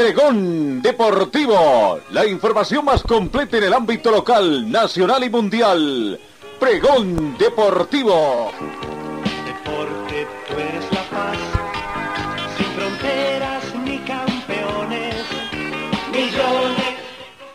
Pregón Deportivo, la información más completa en el ámbito local, nacional y mundial. Pregón Deportivo. Deporte, tú eres la paz, sin fronteras ni campeones, millones.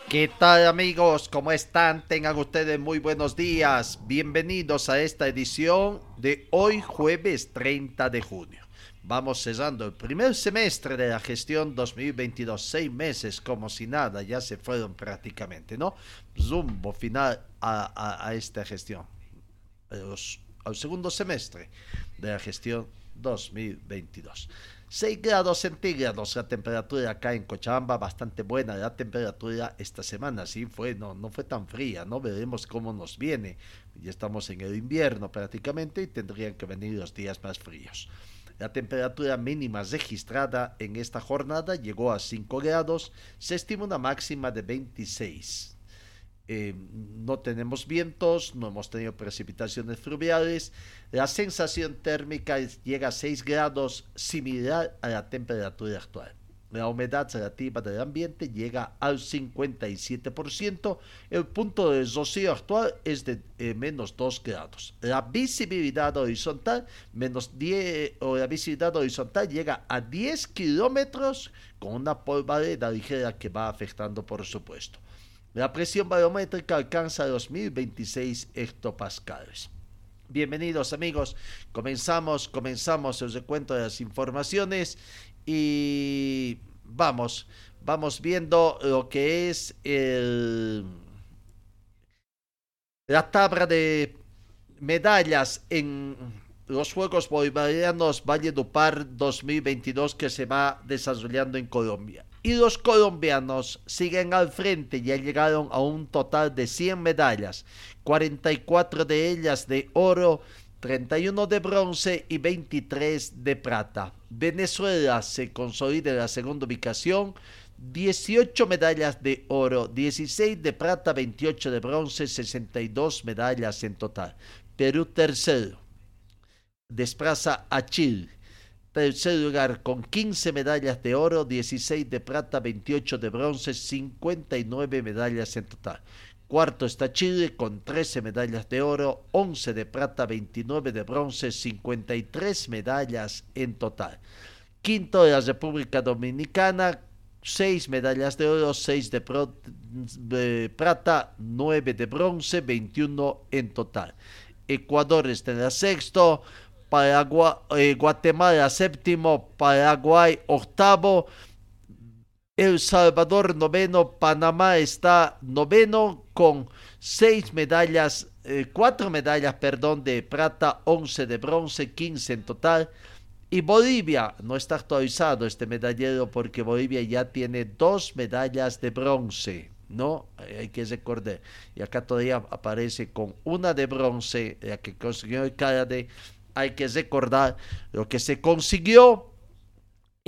¿Qué tal amigos? ¿Cómo están? Tengan ustedes muy buenos días. Bienvenidos a esta edición de hoy jueves 30 de junio. Vamos cerrando el primer semestre de la gestión 2022, seis meses como si nada, ya se fueron prácticamente, ¿no? Zumbo final a, esta gestión. al segundo semestre de la gestión 2022. 6 grados centígrados la temperatura acá en Cochabamba, bastante buena la temperatura esta semana, sí fue, no, no fue tan fría, ¿no? Veremos cómo nos viene. Ya estamos en el invierno prácticamente y tendrían que venir los días más fríos. La temperatura mínima registrada en esta jornada llegó a 5 grados, se estima una máxima de 26. Eh, no tenemos vientos, no hemos tenido precipitaciones fluviales. La sensación térmica llega a 6 grados, similar a la temperatura actual. La humedad relativa del ambiente llega al 57%. El punto de rocío actual es de eh, menos 2 grados. La visibilidad horizontal, menos 10, o la visibilidad horizontal llega a 10 kilómetros con una polvareda ligera que va afectando, por supuesto. La presión barométrica alcanza los 1026 hectopascales. Bienvenidos amigos, comenzamos, comenzamos el recuento de las informaciones y vamos, vamos viendo lo que es el, la tabla de medallas en los Juegos Bolivarianos Valle Par 2022 que se va desarrollando en Colombia. Y los colombianos siguen al frente, ya llegaron a un total de 100 medallas, 44 de ellas de oro, 31 de bronce y 23 de plata. Venezuela se consolida en la segunda ubicación, 18 medallas de oro, 16 de plata, 28 de bronce, 62 medallas en total. Perú tercero, desplaza a Chile. Tercer lugar con 15 medallas de oro, 16 de plata, 28 de bronce, 59 medallas en total. Cuarto está Chile con 13 medallas de oro, 11 de plata, 29 de bronce, 53 medallas en total. Quinto de la República Dominicana, 6 medallas de oro, 6 de, plata, 9 de bronce, 21 en total. Ecuador está en el sexto, Paraguay, eh, Guatemala séptimo, Paraguay octavo, el Salvador noveno, Panamá está noveno con seis medallas, eh, cuatro medallas, perdón, de plata, once de bronce, quince en total. Y Bolivia, no está actualizado este medallero porque Bolivia ya tiene dos medallas de bronce, ¿no? Hay que recordar. Y acá todavía aparece con una de bronce, que consiguió el Hay que recordar lo que se consiguió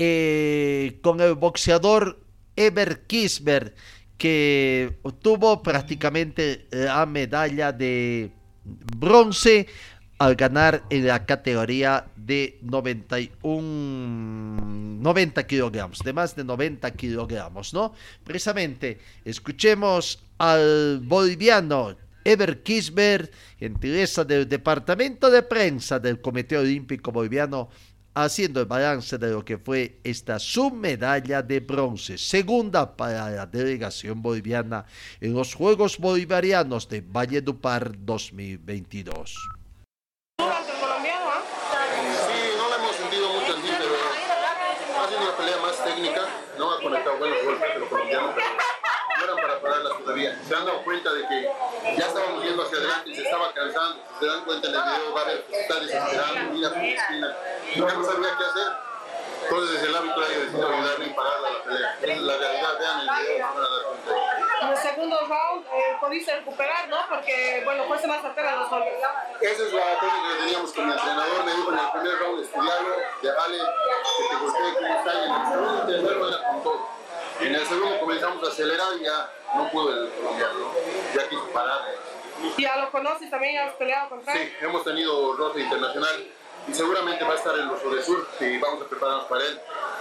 eh, con el boxeador Eber Kisber, que obtuvo prácticamente la medalla de bronce al ganar en la categoría de 91, 90 kilogramos, de más de 90 kilogramos, ¿no? Precisamente, escuchemos al boliviano Eber Kisber, gentileza del Departamento de Prensa del Comité Olímpico Boliviano, haciendo el balance de lo que fue esta submedalla de bronce, segunda para la delegación boliviana en los Juegos Bolivarianos de Valledupar 2022. técnica, no ha conectado buenos golpes de los colombianos, pero no eran para pararlas todavía. Se han dado cuenta de que ya estábamos yendo hacia adelante y se estaba cansando. Se dan cuenta en el video, va a ver, está desesperado, mira su esquina. No sabía qué hacer. Entonces el árbitro ha decidido ayudarle y pararla la pelea. Es la realidad, vean el video, van a dar cuenta. En los segundos eh, pudiste recuperar, ¿no? Porque, bueno, fuese más certera los goles. Esa es la técnica que teníamos con el entrenador. Me dijo en el primer round estudiarlo, de vale, que te golpee cómo está. Y en el segundo era con todo. En el segundo comenzamos a acelerar y ya no pudo el colombiano. Ya quiso parar. ¿Ya lo conoces también? ¿Has peleado contra él? Sí, hemos tenido roce internacional y seguramente va a estar en los de Sur y vamos a prepararnos para él.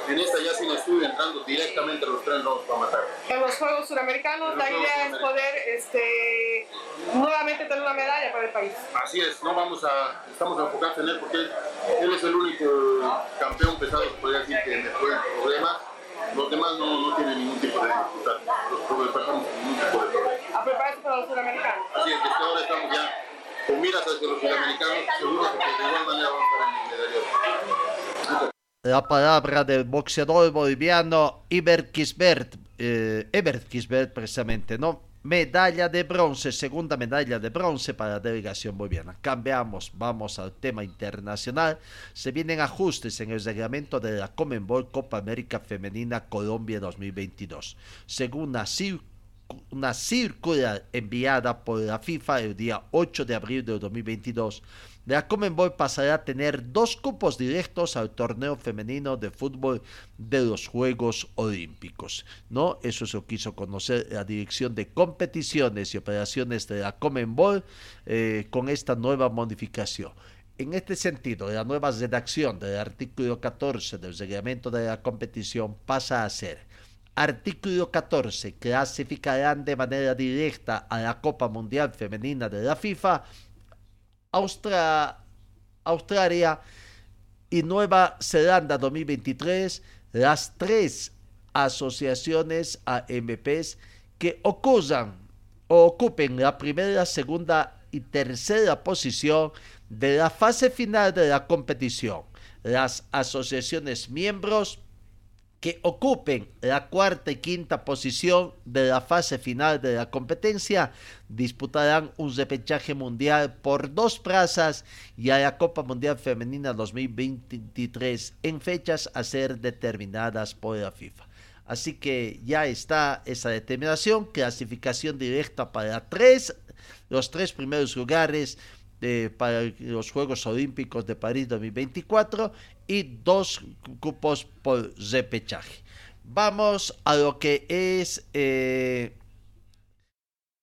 En esta ya sin estudio, entrando directamente a los tres rounds para matar. En los Juegos Suramericanos En los la Juegos idea es poder este, nuevamente tener una medalla para el país. Así es, no vamos a, estamos enfocados en él porque él, él es el único campeón pesado que podría decir que me fue problema. Los demás no, no tienen ningún tipo de dificultad. Los problemas pasamos ningún tipo de problema. A prepararse para los Suramericanos. Así es, desde ahora estamos ya con miras hacia los sudamericanos, seguros de que de igual manera vamos a estar en el medallero. La palabra del boxeador boliviano Iber Kisbert, eh, Ebert Kisbert precisamente, ¿no? Medalla de bronce, segunda medalla de bronce para la delegación boliviana. Cambiamos, vamos al tema internacional. Se vienen ajustes en el reglamento de la Comenbol Copa América Femenina Colombia 2022. Según cir- una circular enviada por la FIFA el día 8 de abril de 2022, la Comenbol pasará a tener dos cupos directos al torneo femenino de fútbol de los Juegos Olímpicos. ¿no? Eso se lo quiso conocer la Dirección de Competiciones y Operaciones de la Comenbol eh, con esta nueva modificación. En este sentido, la nueva redacción del artículo 14 del reglamento de la competición pasa a ser Artículo 14. Clasificarán de manera directa a la Copa Mundial Femenina de la FIFA Austra- Australia y Nueva Zelanda 2023 las tres asociaciones AMPs que ocurran o ocupen la primera, segunda y tercera posición de la fase final de la competición. Las asociaciones miembros que ocupen la cuarta y quinta posición de la fase final de la competencia disputarán un repechaje mundial por dos plazas y a la Copa Mundial Femenina 2023 en fechas a ser determinadas por la FIFA. Así que ya está esa determinación, clasificación directa para tres, los tres primeros lugares de- para los Juegos Olímpicos de París 2024 y dos cupos por repechaje. Vamos a lo que es eh,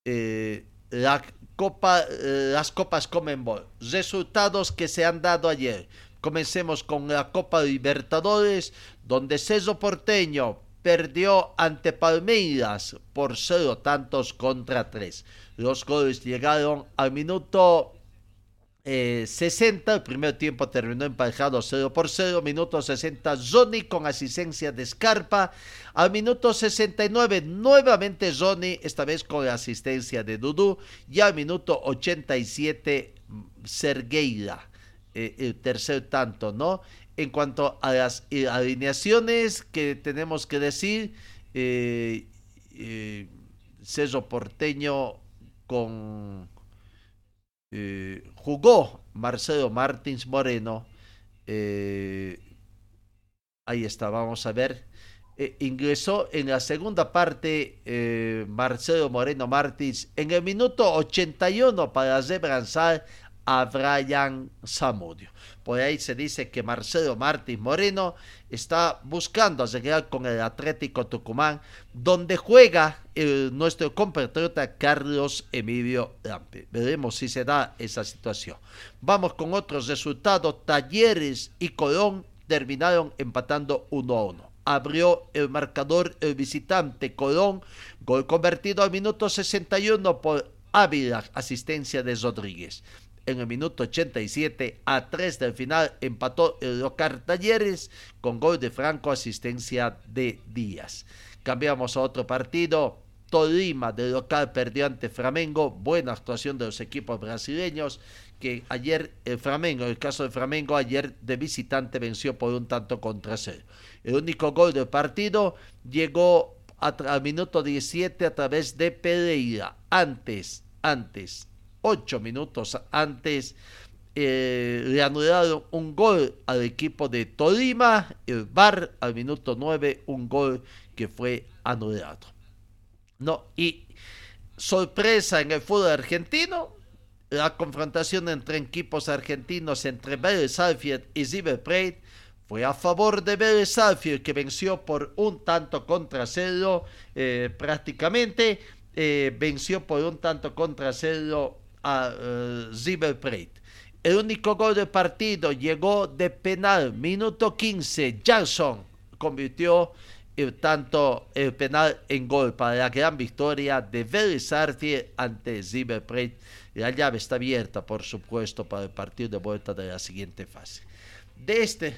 eh, la Copa, eh, las Copas Comenbol. Resultados que se han dado ayer. Comencemos con la Copa Libertadores, donde Ceso Porteño perdió ante Palmeiras por cero tantos contra tres. Los goles llegaron al minuto eh, 60, el primer tiempo terminó emparejado 0 por 0, minuto 60 Johnny con asistencia de Scarpa, al minuto 69 nuevamente Johnny, esta vez con la asistencia de Dudu, y al minuto 87 Sergueira, eh, el tercer tanto, ¿no? En cuanto a las alineaciones que tenemos que decir, eh, eh, Cerro Porteño con eh, jugó Marcelo Martins Moreno. eh, ahí está, vamos a ver. Eh, ingresó en la segunda parte Marcelo Moreno Martins en el minuto 81 para rebranzar a Brian Zamudio. Por ahí se dice que Marcelo Martins Moreno está buscando arreglar con el Atlético Tucumán, donde juega el- nuestro compatriota Carlos Emilio Lampe. Veremos si se da esa situación. Vamos con otros resultados. Talleres y Colón terminaron empatando 1 a 1. Abrió el marcador el visitante Colón, gol convertido al minuto 61 por Ávila, asistencia de Rodríguez. En el minuto 87 a 3 del final empató el local Talleres con gol de Franco, asistencia de Díaz. Cambiamos a otro partido. Tolima de local perdió ante Flamengo. Buena actuación de los equipos brasileños que ayer el Flamengo, en el caso de Flamengo, ayer de visitante venció por un tanto contra cero. El único gol del partido llegó al minuto 17 a través de Pereira. Antes, antes, ocho minutos antes, eh, le anularon un gol al equipo de Tolima, el VAR al minuto 9, un gol que fue anulado. No, y sorpresa en el fútbol argentino, la confrontación entre equipos argentinos entre Vélez Sarsfield y River fue a favor de Vélez Sarsfield que venció por un tanto contra cero eh, prácticamente eh, venció por un tanto contra cero a uh, River Plate. El único gol del partido llegó de penal, minuto 15. Jackson convirtió el tanto el penal en gol para la gran victoria de Sarsfield ante Plate. La llave está abierta, por supuesto, para el partido de vuelta de la siguiente fase. De este,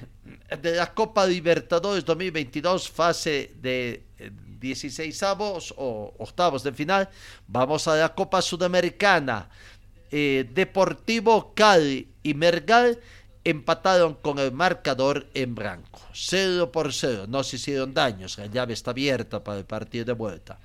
de la Copa Libertadores 2022, fase de 16 avos o octavos de final, vamos a la Copa Sudamericana. Eh, Deportivo Cali y Mergal empataron con el marcador en blanco. 0 por 0, no se hicieron daños, la llave está abierta para el partido de vuelta.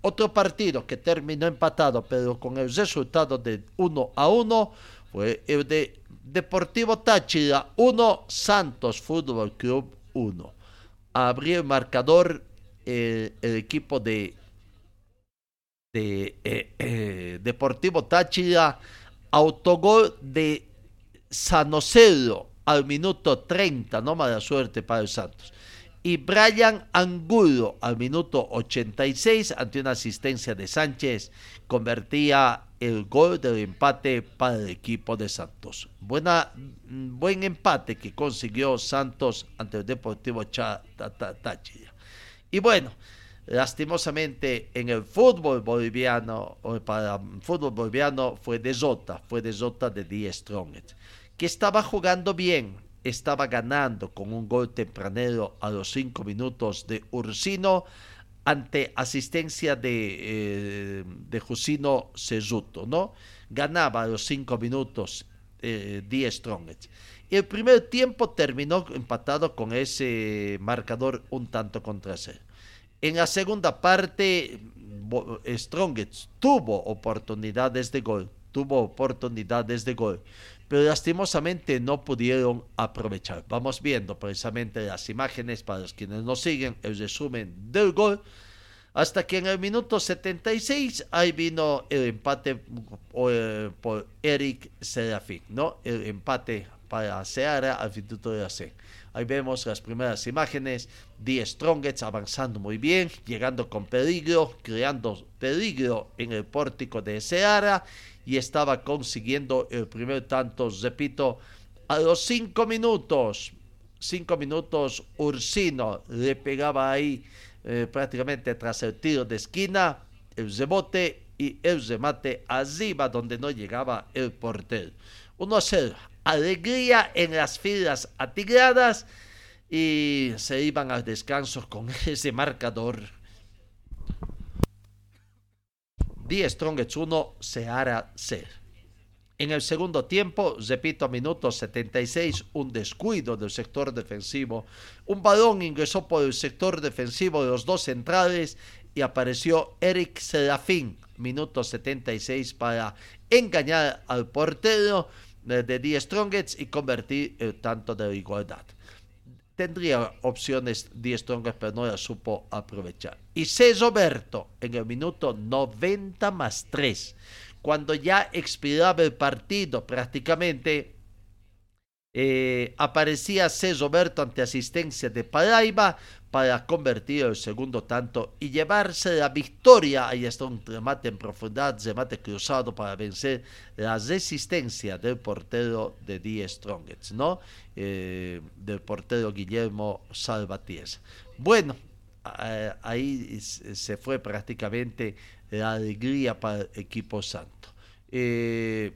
Otro partido que terminó empatado, pero con el resultado de 1 a 1, fue el de Deportivo Táchira 1, Santos Fútbol Club 1. Abrió el marcador el, equipo de, de eh, eh, Deportivo Táchira, autogol de Sanocedo al minuto 30, no mala suerte para el Santos. Y Brian Angulo al minuto 86 ante una asistencia de Sánchez convertía el gol del empate para el equipo de Santos. Buena, buen empate que consiguió Santos ante el Deportivo Táchira. Y bueno, lastimosamente en el fútbol boliviano, o para el fútbol boliviano fue de Zota, fue de Zota de Die Strongest, que estaba jugando bien, estaba ganando con un gol tempranero a los cinco minutos de Ursino ante asistencia de, eh, de Jusino Cesuto, ¿no? Ganaba a los cinco minutos eh, Die Strongest. El primer tiempo terminó empatado con ese marcador un tanto contra cero. En la segunda parte, Strongest tuvo oportunidades de gol, tuvo oportunidades de gol, pero lastimosamente no pudieron aprovechar. Vamos viendo precisamente las imágenes para los quienes nos siguen, el resumen del gol. Hasta que en el minuto 76 ahí vino el empate eh, por Eric Serafín, ¿no? El empate para Seara al Instituto de la C. Ahí vemos las primeras imágenes, Die Strongets avanzando muy bien, llegando con peligro, creando peligro en el pórtico de Seara y estaba consiguiendo el primer tanto, repito, a los cinco minutos. Cinco minutos, Ursino le pegaba ahí eh, prácticamente tras el tiro de esquina, el rebote y el remate arriba donde no llegaba el portero. 1 a 0 alegría en las filas atigradas y se iban al descanso con ese marcador. Die Strongest 1, hará ser. En el segundo tiempo, repito, a minuto 76, un descuido del sector defensivo. Un balón ingresó por el sector defensivo de los dos centrales y apareció Eric Serafín, minuto 76, para engañar al portero de Die Strongest y convertir el tanto de igualdad. Tendría opciones Die Strongest, pero no la supo aprovechar. Y César Berto en el minuto 90 más 3, cuando ya expiraba el partido prácticamente, eh, aparecía César Berto ante asistencia de Paraiba para convertir el segundo tanto y llevarse la victoria. Ahí está un remate en profundidad, remate cruzado para vencer la resistencia del portero de Die Strongets, ¿no? Eh, del portero Guillermo Salvatierra. Bueno, ahí se fue prácticamente la alegría para el equipo santo. Eh,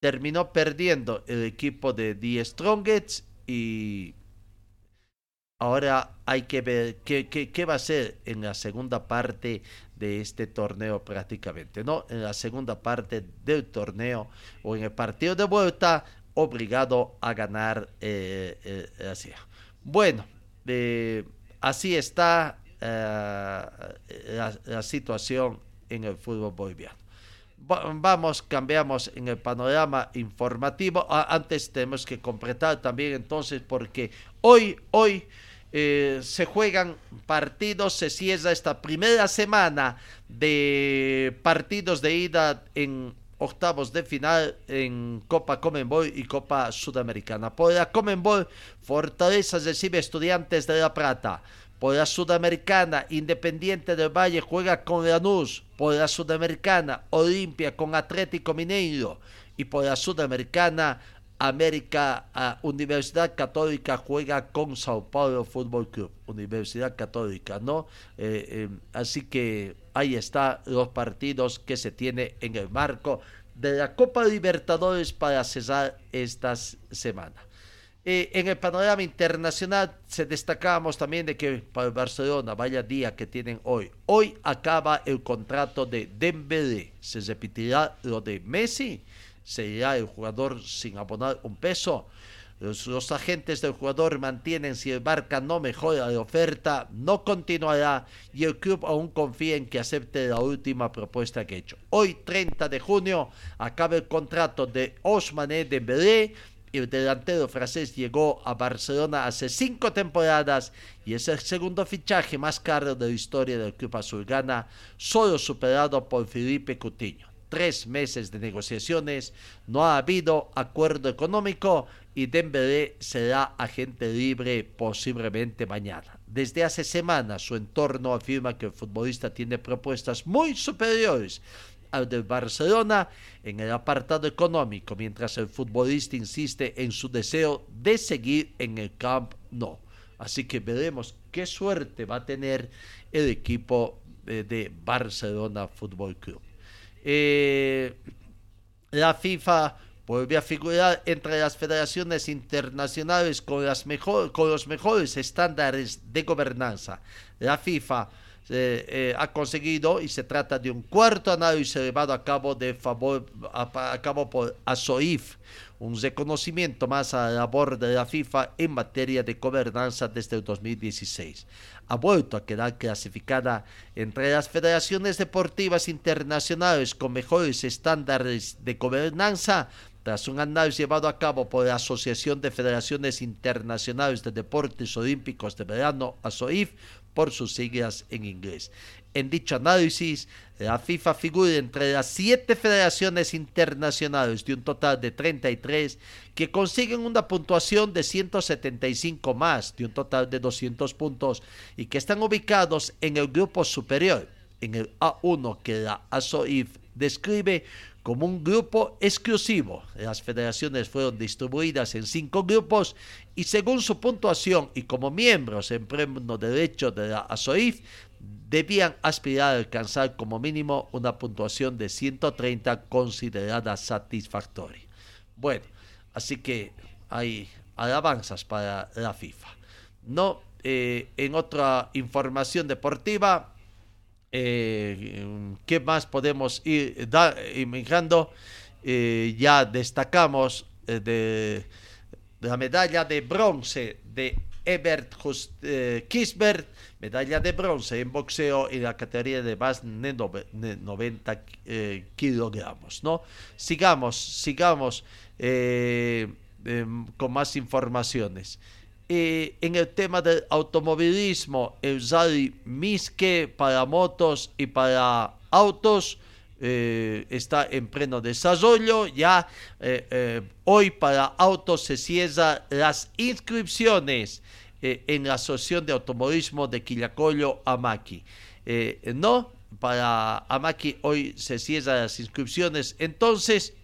terminó perdiendo el equipo de Die Strongets y Ahora hay que ver qué, va a ser en la segunda parte de este torneo prácticamente, ¿no? En la segunda parte del torneo o en el partido de vuelta, obligado a ganar eh, eh Bueno, eh, así está eh, la, situación en el fútbol boliviano. Vamos, cambiamos en el panorama informativo. Ah, antes tenemos que completar también entonces porque hoy, hoy eh, se juegan partidos, se cierra esta primera semana de partidos de ida en octavos de final en Copa Comenbol y Copa Sudamericana. Por la Comenbol, Fortaleza recibe Estudiantes de La Plata. Por la Sudamericana, Independiente del Valle juega con Lanús. Por la Sudamericana, Olimpia con Atlético Mineiro. Y por la Sudamericana, América, Universidad Católica juega con Sao Paulo Fútbol Club, Universidad Católica, ¿no? Eh, eh, así que ahí están los partidos que se tiene en el marco de la Copa Libertadores para cesar esta semana. Eh, en el panorama internacional se destacamos también de que para el Barcelona, vaya día que tienen hoy. Hoy acaba el contrato de Dembélé. Se repetirá lo de Messi sería el jugador sin abonar un peso. Los, agentes del jugador mantienen si el Barca no mejora la oferta, no continuará y el club aún confía en que acepte la última propuesta que ha hecho. Hoy, 30 de junio, acaba el contrato de Osmané Dembélé. El delantero francés llegó a Barcelona hace cinco temporadas y es el segundo fichaje más caro de la historia del club azulgana, solo superado por Felipe Coutinho tres meses de negociaciones, no ha habido acuerdo económico y Dembélé será agente libre posiblemente mañana. Desde hace semanas su entorno afirma que el futbolista tiene propuestas muy superiores al del Barcelona en el apartado económico, mientras el futbolista insiste en su deseo de seguir en el Camp Nou. Así que veremos qué suerte va a tener el equipo eh, de Barcelona Fútbol Club. Eh, la FIFA vuelve a figurar entre las federaciones internacionales con, las mejor, con los mejores estándares de gobernanza. La FIFA eh, eh, ha conseguido y se trata de un cuarto análisis llevado a cabo, de favor, a, cabo por ASOIF, un reconocimiento más a la labor de la FIFA en materia de gobernanza desde el 2016 ha vuelto a quedar clasificada entre las federaciones deportivas internacionales con mejores estándares de gobernanza tras un análisis llevado a cabo por la Asociación de Federaciones Internacionales de Deportes Olímpicos de Verano, ASOIF, por sus siglas en inglés. En dicho análisis, la FIFA figura entre las siete federaciones internacionales de un total de 33 que consiguen una puntuación de 175 más de un total de 200 puntos y que están ubicados en el grupo superior, en el A1 que la ASOIF describe como un grupo exclusivo. Las federaciones fueron distribuidas en cinco grupos y según su puntuación y como miembros en pleno derecho de la ASOIF, debían aspirar a alcanzar como mínimo una puntuación de 130 considerada satisfactoria. Bueno, así que hay alabanzas para la FIFA. No, eh, en otra información deportiva, eh, ¿qué más podemos ir imaginando? Eh, ya destacamos de, de, la medalla de bronce de Ebert Kisbert medalla de bronce en boxeo en la categoría de más de 90 eh, kilogramos, ¿no? Sigamos, sigamos eh, em, con más informaciones. Eh, en el tema del automovilismo, el Rally Miske para motos y para autos está en pleno desarrollo. Ya hoy para autos se cierran las inscripciones eh, en la Asociación de Automovilismo de Quillacollo, Amaki. Eh, no, para Amaki hoy se cierran las inscripciones, entonces,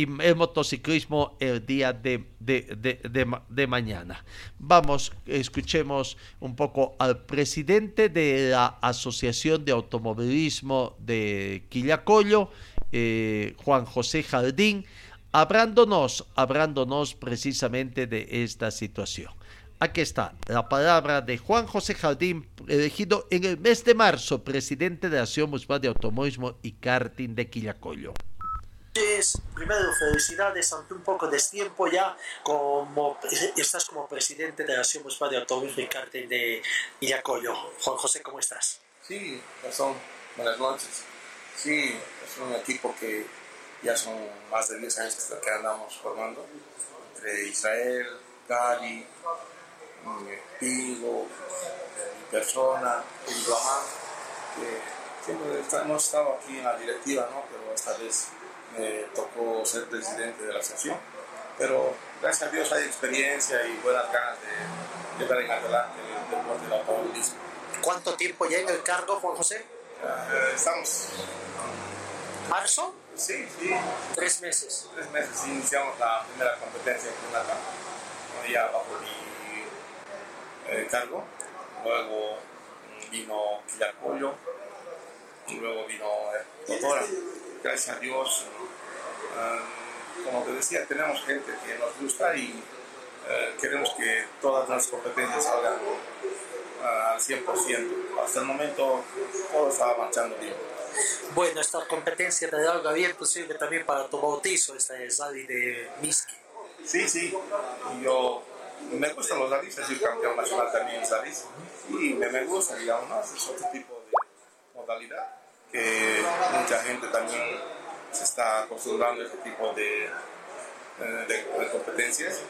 y el motociclismo el día de, de, mañana. Vamos, escuchemos un poco al presidente de la Asociación de Automovilismo de Quillacollo, eh, Juan José Jardín, hablándonos, hablándonos precisamente de esta situación. Aquí está la palabra de Juan José Jardín, elegido en el mes de marzo, presidente de la Asociación Municipal de Automovilismo y Karting de Quillacollo. Primero, felicidades ante un poco de tiempo ya, como estás como presidente de la Asociación Municipal de Automovilismo y Karting de Quillacollo. Juan José, ¿cómo estás? Sí. Buenas noches. Sí, es un equipo que ya son más de 10 años que andamos formando, entre Israel, Gali, Pigo, mi persona, mamá, que siempre hemos estado aquí en la directiva, ¿no? pero esta vez me tocó ser presidente de la sección. Pero gracias a Dios hay experiencia y buenas ganas de llevar en adelante el deporte del automovilismo. ¿Cuánto tiempo ya en el cargo, Juan José? Eh, estamos, ¿Marzo? sí, sí, Tres meses. tres meses iniciamos la primera competencia en Punata, ¿no? ya bajo mi eh, cargo. Luego vino Quillacollo, luego vino eh, Totora. Gracias a Dios, eh, como te decía, tenemos gente que nos gusta y eh, queremos que todas las competencias salgan eh, al 100%. Hasta el momento todo estaba marchando bien. Bueno, esta competencia te da bien posible también para tu bautizo, esta es Rally de Miski. Sí, sí. Yo me gustan los rallies, sido campeón nacional también en rallies. Y me, me gusta, digamos, ¿no? es otro tipo de modalidad que mucha gente también se está acostumbrando a este tipo de, eh, de- de competencias.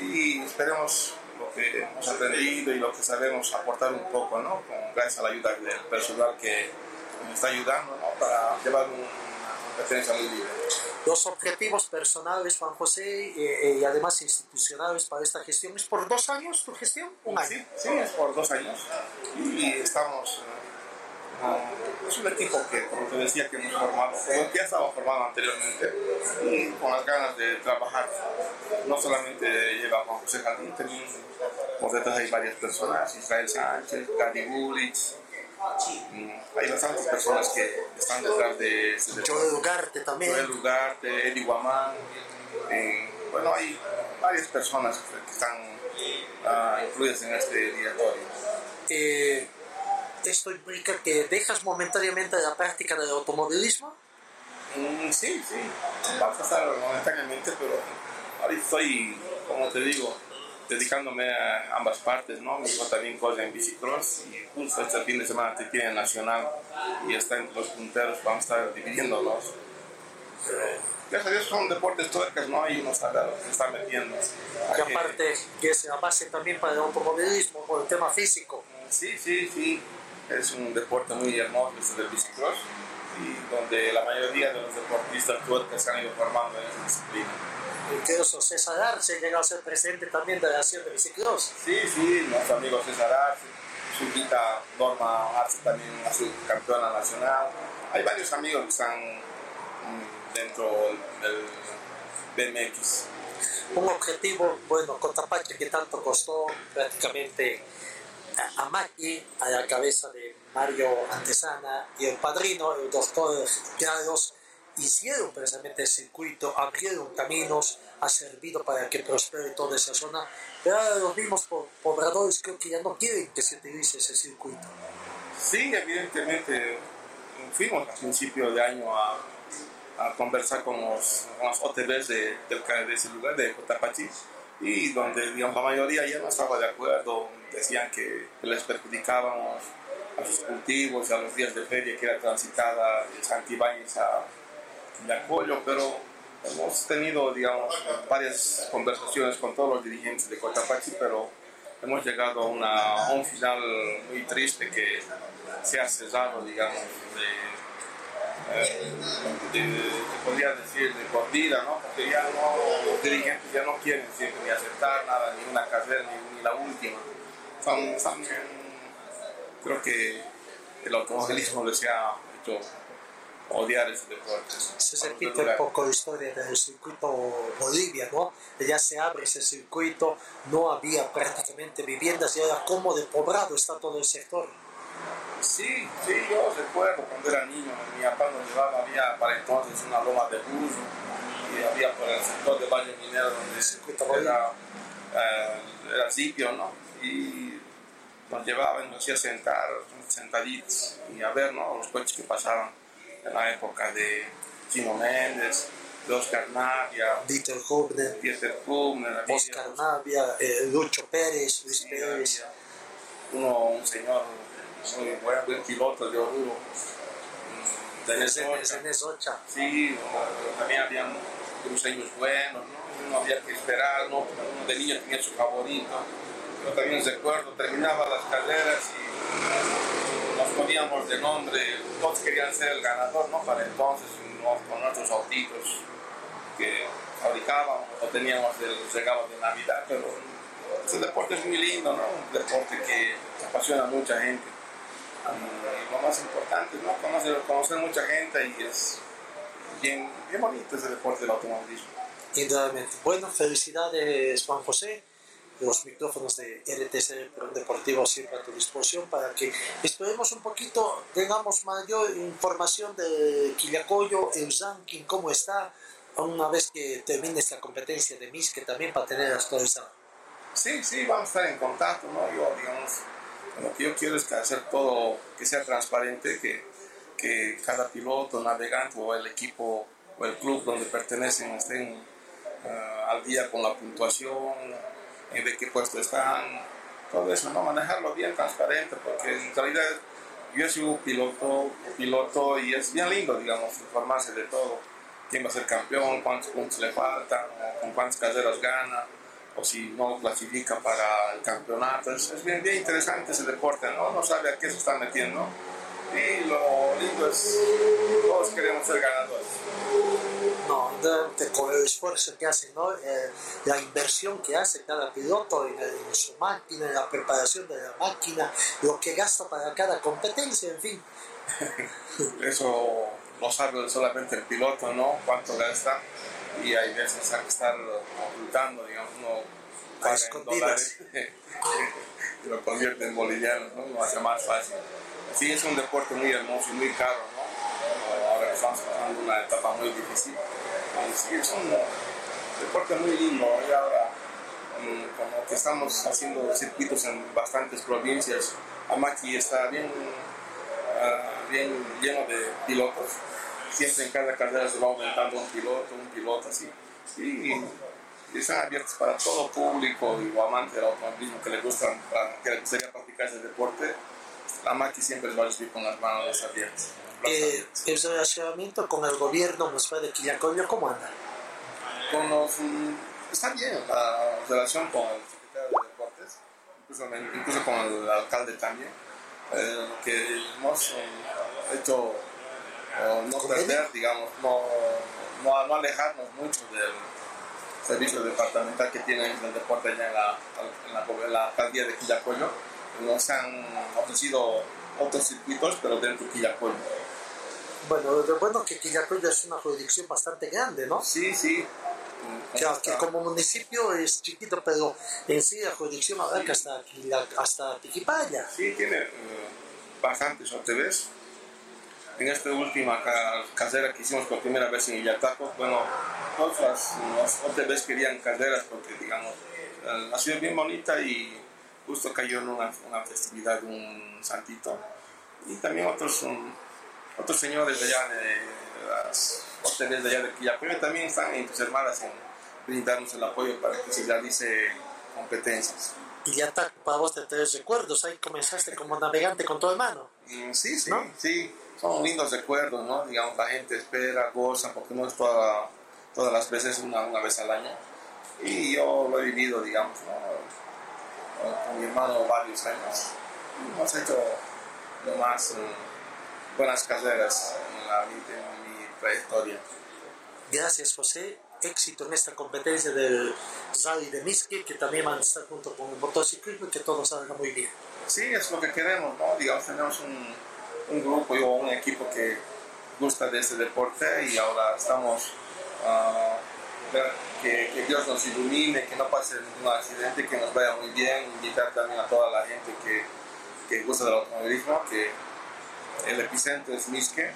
Y esperemos lo que hemos aprendido y lo que sabemos aportar un poco, ¿no? Gracias a la ayuda del personal que nos está ayudando ¿no? para llevar un- una competencia muy libre. Los objetivos personales, Juan José, eh, eh, y además institucionales para esta gestión, ¿es por dos años tu gestión? Un año. Sí, sí, es por dos años. Y estamos. Es un equipo que, como te decía, que hemos formado, que ya estaba formado anteriormente, y con las ganas de trabajar. No solamente lleva Juan José Jardín, también por detrás hay varias personas: Israel Sánchez, Gary Bulich. mm, Hay bastantes personas que están detrás de. Joel Ugarte también. Joel Ugarte, Eddie Guamán. eh, bueno, hay varias personas que están ah, incluidas en este directorio. Eh, ¿Esto implica que dejas momentáneamente la práctica del automovilismo? Mm, sí, sí, vamos a estar momentáneamente, pero ahorita estoy, como te digo, dedicándome a ambas partes, ¿no? Mi hijo también corre en bicicross y justo este fin de semana te tiene nacional y está entre los punteros, vamos a estar dividiéndolos. Pero, gracias a Dios son deportes tuercas, ¿no? Y uno sabe lo que está metiendo. Y aparte, que es la base también para el automovilismo, por el tema físico. Sí, sí, sí. Es un deporte muy hermoso este del bicicross y donde la mayoría de los deportistas tuercas se han ido formando en esa disciplina. Incluso César Arce llega a ser presidente también de la Nación de Bicicross. Sí, sí, nuestro amigo César Arce, su hijita Norma Arce también sido campeona nacional. Hay varios amigos que están mm, dentro del BMX. Un objetivo, bueno, Cotapache que tanto costó prácticamente a, Maki, a la cabeza de Mario Antesana y el padrino, el doctor Carlos, hicieron precisamente el circuito, abrieron caminos, ha servido para que prospere toda esa zona, pero ahora los mismos po- pobladores creo que ya no quieren que se utilice ese circuito. Sí, evidentemente fuimos a principio de año a, a conversar con los, con las OTBs de, del, de ese lugar, de Cotapachi, y donde digamos, la mayoría ya no estaba de acuerdo, decían que les perjudicábamos a sus cultivos, a los días de feria que era transitada de Santibáñez a Yacollo, pero hemos tenido digamos, varias conversaciones con todos los dirigentes de Cotapachi, pero hemos llegado a, una, un final muy triste que se ha cesado, digamos, de, eh, podría decir, de por vida, ¿no? Porque ya no, los dirigentes ya no quieren siempre ni aceptar nada, ni una carrera, ni la última. Creo que el automovilismo les ha hecho odiar ese deporte. Se repite un poco la historia del circuito Bolivia, ¿no? Ya se abre ese circuito, no había prácticamente viviendas y ahora como de poblado está todo el sector. Sí, sí, yo recuerdo cuando era niño, mi papá nos llevaba, había para entonces una loma de burro y había por el sector de Valle Minero donde era, eh, era sitio, ¿no? Y nos llevaba y nos hacía sentar sentaditos y a ver, ¿no? Los coches que pasaban en la época de Chino Méndez, de Oscar Navia, Dieter Hubner, había- Oscar Navia, eh, Lucho Pérez, Luis Pérez. había uno, un señor muy buen, buen piloto de Oruro. de Nesocha. Sí, también habían cruceños buenos, ¿no? No había que esperar, ¿no? Uno de niño tenía su favorito. Yo también recuerdo, terminaba las carreras y nos poníamos de nombre, todos querían ser el ganador, ¿no? Para entonces, con nuestros autitos que fabricábamos o teníamos de los regalos de Navidad, pero ese deporte es muy lindo, ¿no? Un deporte que apasiona a mucha gente. Y lo más importante, ¿no? Conocer, conocer mucha gente y es bien, bien bonito ese deporte del automovilismo. Indudablemente. Bueno, felicidades Juan José. Los micrófonos de RTC Deportivo siempre a tu disposición para que esperemos un poquito, tengamos mayor información de Quillacoyo, el ranking, cómo está, una vez que termine esta competencia de MIS, que también para tener actualizado. Sí, sí, vamos a estar en contacto, ¿no? Yo, digamos, lo que yo quiero es que hacer todo que sea transparente, que, que cada piloto, navegante o el equipo o el club donde pertenecen estén uh, al día con la puntuación, de qué puesto están, todo eso, ¿no? Manejarlo bien transparente, porque en realidad yo soy un piloto, piloto y es bien lindo, digamos, informarse de todo. Quién va a ser campeón, cuántos puntos le faltan, con cuántas carreras gana, o si no clasifica para el campeonato. Es, es bien, bien interesante ese deporte, ¿no? No sabe a qué se está metiendo. Y lo lindo es, todos queremos ser ganadores. No, de, con el esfuerzo que hace, ¿no? Eh, la inversión que hace cada piloto en, en, su máquina, en la preparación de la máquina, lo que gasta para cada competencia, en fin. Eso lo sabe solamente el piloto, ¿no? Cuánto gasta. Y hay veces hay que estar ocultando, digamos, uno paga en dólares y lo convierte en bolivianos, ¿no? Lo hace más fácil. Sí, es un deporte muy hermoso y muy caro, ¿no? Ahora estamos pasando una etapa muy difícil. Y es un deporte muy lindo. Y ahora, como que estamos haciendo circuitos en bastantes provincias, Amaki está bien, uh, bien lleno de pilotos. Siempre en cada carrera se va aumentando un piloto, un piloto así. Y, y están abiertos para todo público o amante del automovilismo que le gusta, que le gustaría practicar ese deporte la MAQUI siempre va a recibir con las manos abiertas. Eh, el relacionamiento con el gobierno municipal de Quillacoyo, ¿cómo anda? Con los, um, está bien la relación con el secretario de Deportes, incluso, incluso con el alcalde también, eh, que hemos um, hecho uh, no perder, digamos, no, no, no, alejarnos mucho del servicio departamental que tienen el deporte allá en la, en la, en la alcaldía de Quillacoyo nos han ofrecido otros circuitos, pero dentro de Quillacoyo. Bueno, lo bueno que Quillacoyo es una jurisdicción bastante grande, ¿no? Sí, sí. Que, que, como municipio es chiquito, pero en sí la jurisdicción abarca hasta, hasta Tiquipaya. Sí, tiene uh, bastantes OTVs. En esta última carrera que hicimos por primera vez en Illataco, bueno, todas las, las OTVs querían carreras porque, digamos, la ciudad es bien bonita y justo cayó en una, una festividad de un santito. Y también otros, um, otros señores de allá, de, las hoteles de allá de Quillapueva, también están entusiasmadas en brindarnos el apoyo para que se realice competencias. Y ya está, para vos te tres recuerdos, ahí comenzaste como navegante con todo hermano. Mm, sí, sí, ¿no? sí, son lindos recuerdos, ¿no? Digamos, la gente espera, goza, porque no es toda, todas las veces una, una vez al año. Y yo lo he vivido, digamos, ¿no? Con mi hermano varios años. Hemos hecho lo más um, buenas carreras en, la, en mi trayectoria. Gracias José, éxito en esta competencia del Rally de Miski, que también van a estar junto con el motociclismo y que todo salga muy bien. Sí, es lo que queremos, ¿no? Digamos, tenemos un, un grupo o un equipo que gusta de este deporte y ahora estamos uh, que, Dios nos ilumine, que no pase ningún accidente, que nos vaya muy bien, invitar también a toda la gente que, que gusta del automovilismo, que el epicentro es Misque.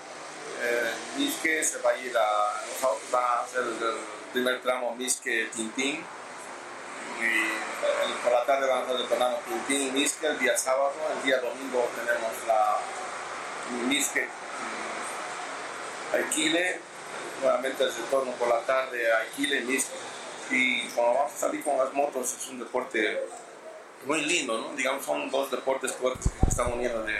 Eh, Misque se va a ir a, va a hacer el, primer tramo Misque-Tintín. Y el, por la tarde vamos a hacer el tramo Tintín y Misque el día sábado, el día domingo tenemos la Misque Alquile nuevamente el retorno por la tarde a Aquile, Y cuando vamos a salir con las motos es un deporte muy lindo, ¿no? Digamos, son dos deportes fuertes que están uniendo de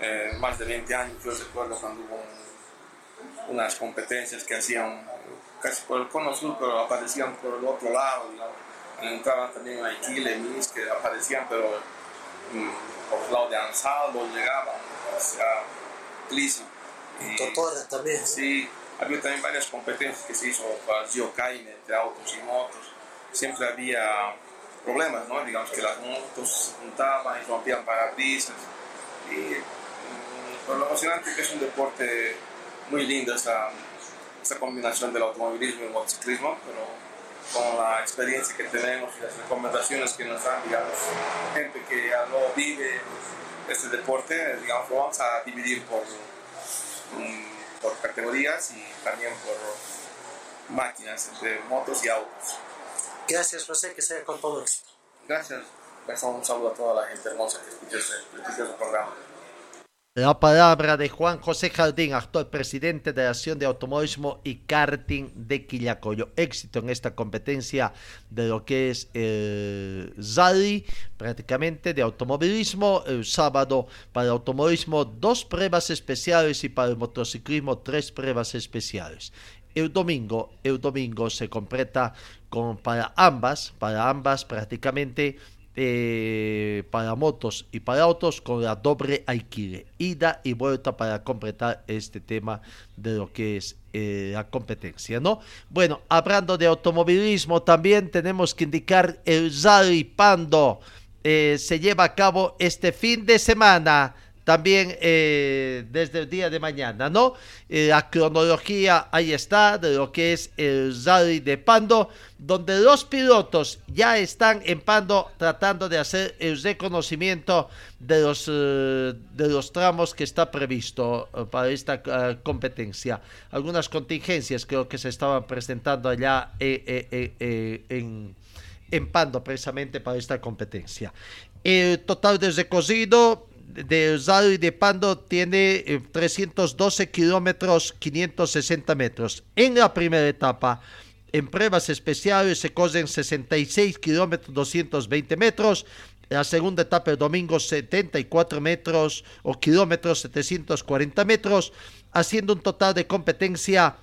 eh, más de 20 años. Yo recuerdo cuando hubo un, unas competencias que hacían casi por el cono sur, pero aparecían por el otro lado, digamos. entraban también a Iquile, Mis, que aparecían, pero mm, por el lado de Ansaldo llegaban hacia Clisa. Y- Totora también. Sí, había también varias competencias que se hizo para Geocaine, de autos y motos. Siempre había problemas, ¿no? Digamos que las motos se juntaban y rompían parabrisas. Y mm, pero lo emocionante que es un deporte muy lindo esa, esa combinación del automovilismo y el motociclismo, pero con la experiencia que tenemos y las recomendaciones que nos dan, digamos, gente que ya no vive este deporte, digamos, lo vamos a dividir por mm, por categorías y también por máquinas, entre motos y autos. Gracias, José, que sea con todo éxito. Gracias. Un saludo a toda la gente hermosa que escucha este precioso programa. La palabra de Juan José Jardín, actual presidente de la Acción de Automovilismo y Karting de Quillacoyo. Éxito en esta competencia de lo que es el prácticamente de automovilismo. El sábado para el automovilismo dos pruebas especiales y para el motociclismo tres pruebas especiales. El domingo, el domingo se completa con para ambas, para ambas prácticamente eh, para motos y para autos con la doble alquiler, ida y vuelta para completar este tema de lo que es eh, la competencia, ¿no? Bueno, hablando de automovilismo, también tenemos que indicar el Zari Pando eh, se lleva a cabo este fin de semana también eh, desde el día de mañana, ¿no? Eh, la cronología ahí está de lo que es el Rally de Pando, donde los pilotos ya están en Pando tratando de hacer el reconocimiento de los, eh, de los tramos que está previsto para esta competencia. Algunas contingencias creo que se estaban presentando allá en en Pando precisamente para esta competencia. El total de recorrido de Rally de Pando tiene eh, 312 kilómetros 560 metros. En la primera etapa, en pruebas especiales se corren 66 kilómetros 220 metros. La segunda etapa el domingo 74 metros o kilómetros 740 metros, haciendo un total de competencia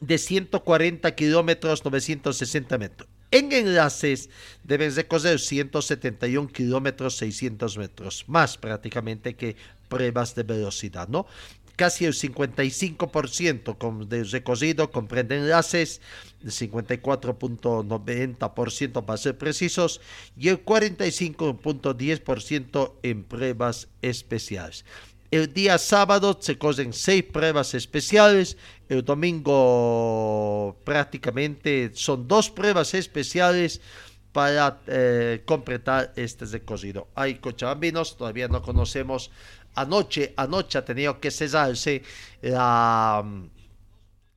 de 140 kilómetros 960 metros. En enlaces deben recorrer 171 kilómetros 600 metros, más prácticamente que pruebas de velocidad, ¿no? Casi el 55% con- del recorrido comprende enlaces, el 54.90% para ser precisos, y el 45.10% en pruebas especiales. El día sábado se corren seis pruebas especiales. El domingo prácticamente son dos pruebas especiales para eh, completar este recorrido. Hay cochabambinos, todavía no conocemos. Anoche, anoche ha tenido que cesarse la,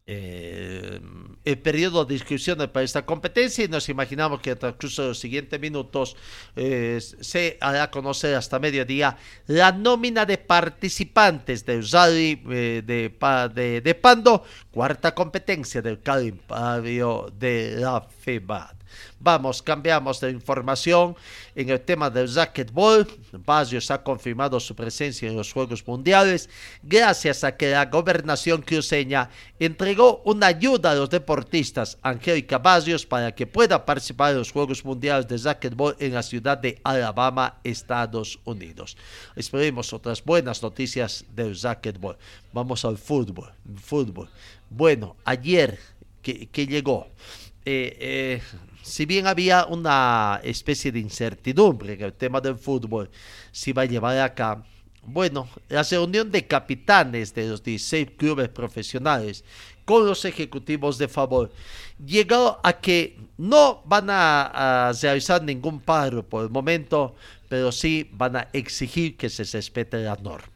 eh, el periodo de inscripción para esta competencia y nos imaginamos que el transcurso de los siguientes minutos eh, se hará a conocer hasta mediodía la nómina de participantes del Rally eh, de, de, de Pando, cuarta competencia del calendario de la FEBAT. Vamos, cambiamos de información en el tema del racquetball. Barrios ha confirmado su presencia en los Juegos Mundiales gracias a que la gobernación cruceña entregó una ayuda a los deportistas Angélica Barrios para que pueda participar en los Juegos Mundiales de racquetball en la ciudad de Alabama, Estados Unidos. Esperemos otras buenas noticias del racquetball. Vamos al fútbol. Fútbol. Bueno, ayer que, que llegó. eh, eh, si bien había una especie de incertidumbre en el tema del fútbol, si va a llevar acá, bueno, la reunión de capitanes de los 16 clubes profesionales con los ejecutivos de favor llegó a que no van a, a realizar ningún paro por el momento, pero sí van a exigir que se respete la norma.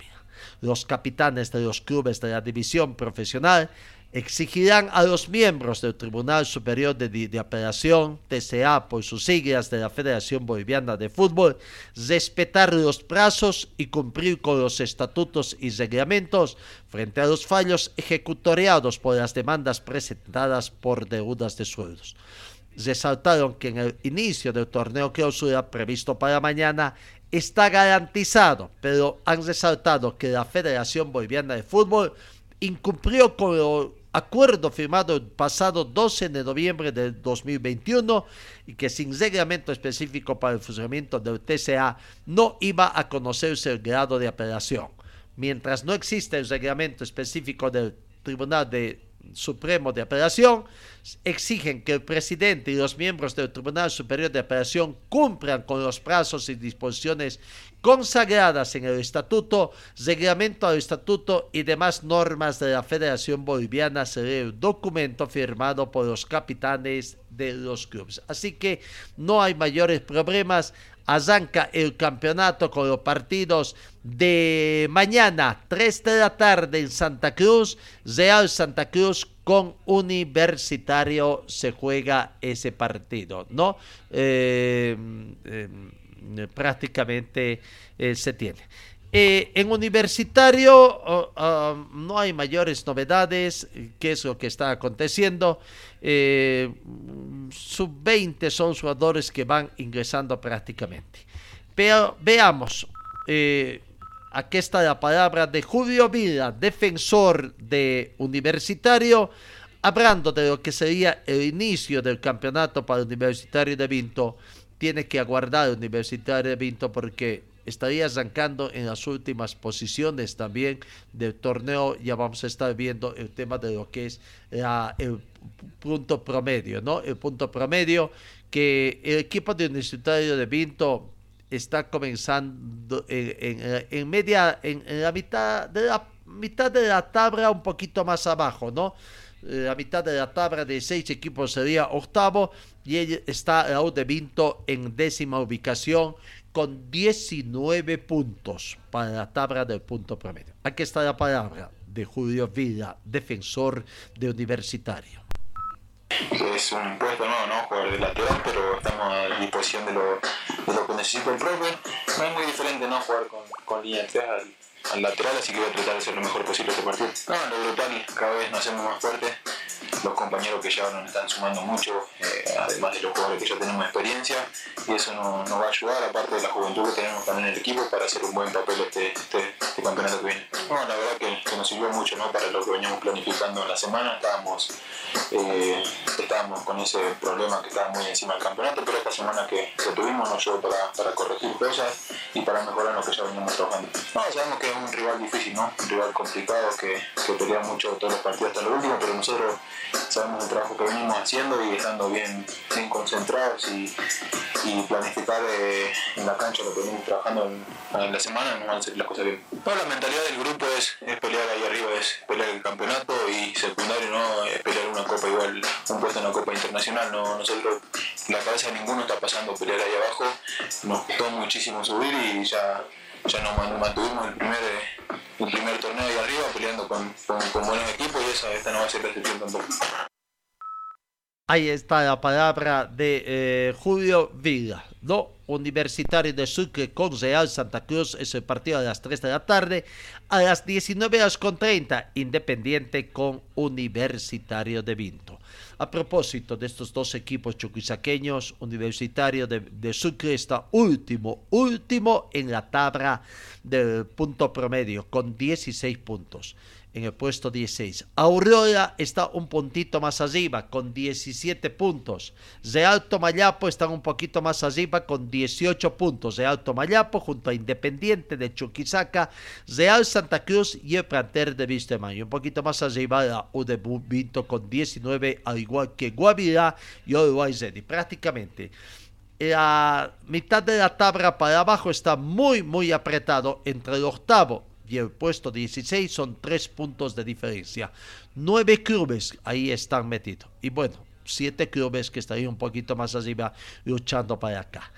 Los capitanes de los clubes de la división profesional exigirán a los miembros del Tribunal Superior de, Apelación, TCA por sus siglas de la Federación Boliviana de Fútbol, respetar los plazos y cumplir con los estatutos y reglamentos frente a los fallos ejecutoriados por las demandas presentadas por deudas de sueldos. Resaltaron que en el inicio del torneo clausura previsto para mañana está garantizado, pero han resaltado que la Federación Boliviana de Fútbol incumplió con lo acuerdo firmado el pasado 12 de noviembre del 2021 y que sin reglamento específico para el funcionamiento del TCA no iba a conocerse el grado de apelación. Mientras no existe el reglamento específico del Tribunal de Supremo de Apelación exigen que el presidente y los miembros del Tribunal Superior de Apelación cumplan con los plazos y disposiciones consagradas en el estatuto, reglamento al estatuto y demás normas de la Federación Boliviana será el documento firmado por los capitanes de los clubes. Así que no hay mayores problemas. Arranca el campeonato con los partidos de mañana, 3 de la tarde en Santa Cruz, Real Santa Cruz con Universitario se juega ese partido, ¿no? Eh, eh, prácticamente eh, se tiene. en universitario no hay mayores novedades, qué es lo que está aconteciendo. Sub-20 son jugadores que van ingresando prácticamente. Pero veamos, aquí está la palabra de Julio Vila, defensor de Universitario, hablando de lo que sería el inicio del campeonato para Universitario de Vinto. Tiene que aguardar Universitario de Vinto porque estaría arrancando en las últimas posiciones también del torneo. Ya vamos a estar viendo el tema de lo que es el punto promedio, ¿no? El punto promedio que el equipo de Universitario de Vinto está comenzando en, media, en, la mitad de la mitad de la tabla, un poquito más abajo, ¿no? La mitad de la tabla de seis equipos sería octavo y está Raúl de Vinto en décima ubicación con 19 puntos para la tabla del punto promedio. Aquí está la palabra de Julio Villa, defensor de Universitario es un impuesto nuevo, ¿no? Jugar de lateral, pero estamos a disposición de lo, de lo que necesita el profe. No es muy diferente, ¿no? Jugar con, con línea 3 al, al, lateral, así que voy a tratar de hacer lo mejor posible este partido. No, lo brutal cada vez nos hacemos más fuertes los compañeros que ya nos están sumando mucho, eh, además de los jugadores que ya tenemos experiencia, y eso nos, va a ayudar, aparte de la juventud que tenemos también en el equipo, para hacer un buen papel este, este, este campeonato que viene. Bueno, la verdad que, nos sirvió mucho ¿no? para lo que veníamos planificando en la semana, estábamos, eh, estábamos con ese problema que estaba muy encima del campeonato, pero esta semana que, que tuvimos nos ayudó para, para, corregir cosas y para mejorar lo que ya veníamos trabajando. No, sabemos que es un rival difícil, ¿no? un rival complicado que, que pelea mucho todos los partidos hasta lo último, pero nosotros sabemos el trabajo que venimos haciendo y estando bien, bien concentrados y, y planificar eh, en la cancha lo que venimos trabajando en, la semana, nos van a salir las cosas bien. la mentalidad del grupo es, es, pelear ahí arriba, es pelear el campeonato y secundario no es pelear una copa igual, un puesto en una copa internacional. No, nosotros, la cabeza de ninguno está pasando pelear ahí abajo, nos costó muchísimo subir y ya ya nos mantuvimos el primer, el primer torneo ahí arriba peleando con, con, buenos equipos y esa, esta no va a ser la excepción tampoco. Ahí está la palabra de eh, Julio Villa, ¿no? Universitario de Sucre con Real Santa Cruz es el partido a las 3 de la tarde. A las 19 horas con 30, Independiente con Universitario de Vinto. A propósito de estos dos equipos choquisaqueños, Universitario de, Sucre está último, último en la tabla del punto promedio con 16 puntos en el puesto 16. Aurora está un puntito más arriba con 17 puntos. De Alto Mayapo están un poquito más arriba con 18 puntos. De Alto Mayapo junto a Independiente de Chuquisaca, Real Santa Cruz y el planter de Vistemán. Y un poquito más arriba la UDB Vinto con 19, al igual que Guavirá y Uruguay. Prácticamente la mitad de la tabla para abajo está muy, muy apretado entre el octavo y el puesto 16 son tres puntos de diferencia. Nueve clubes ahí están metidos. Y bueno, siete clubes que estarían un poquito más arriba luchando para acá.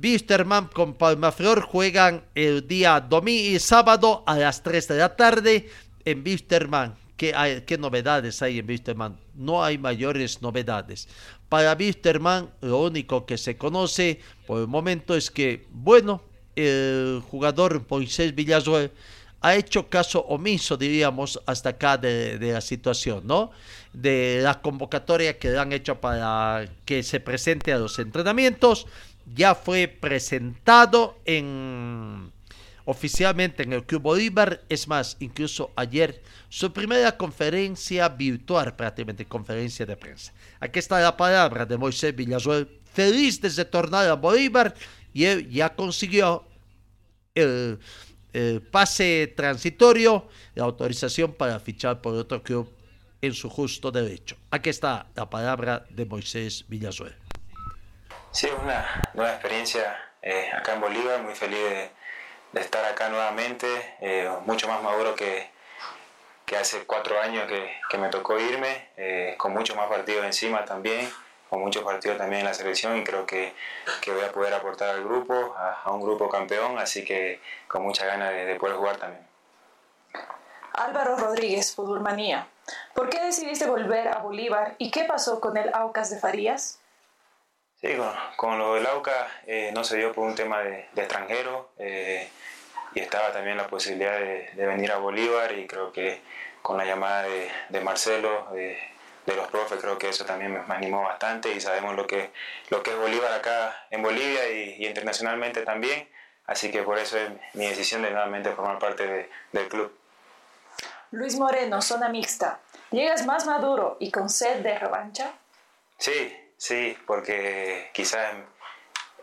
Wisterman con Palmaflor juegan el día domingo y sábado a las 3 de la tarde en Wisterman. ¿Qué, hay, ¿Qué novedades hay en Wisterman? No hay mayores novedades. Para Wisterman, lo único que se conoce por el momento es que, bueno, el jugador Moisés Villasuel ha hecho caso omiso, diríamos, hasta acá de, la situación, ¿no? De la convocatoria que le han hecho para que se presente a los entrenamientos. Ya fue presentado en oficialmente en el Club Bolívar. Es más, incluso ayer su primera conferencia virtual, prácticamente conferencia de prensa. Aquí está la palabra de Moisés Villasuel, feliz de retornar a Bolívar y ya consiguió el, pase transitorio, la autorización para fichar por otro club en su justo derecho. Aquí está la palabra de Moisés Villasuel. Sí, es una nueva experiencia eh, acá en Bolívar, muy feliz de, de estar acá nuevamente, eh, mucho más maduro que, que hace cuatro años que, que me tocó irme, eh, con muchos más partidos encima también, con muchos partidos también en la selección y creo que, que voy a poder aportar al grupo, a, a, un grupo campeón, así que con muchas ganas de, de poder jugar también. Álvaro Rodríguez, Futbolmanía. ¿Por qué decidiste volver a Bolívar y qué pasó con el Aucas de Farías? Sí, con, con lo del AUCA eh, no se dio por un tema de, de extranjero eh, y estaba también la posibilidad de, de, venir a Bolívar y creo que con la llamada de, de Marcelo, de, los profes, creo que eso también me, animó bastante y sabemos lo que, lo que es Bolívar acá en Bolivia y, y internacionalmente también, así que por eso es mi decisión de nuevamente formar parte del club. Luis Moreno, zona mixta. ¿Llegas más maduro y con sed de revancha? Sí, Sí, porque quizás en,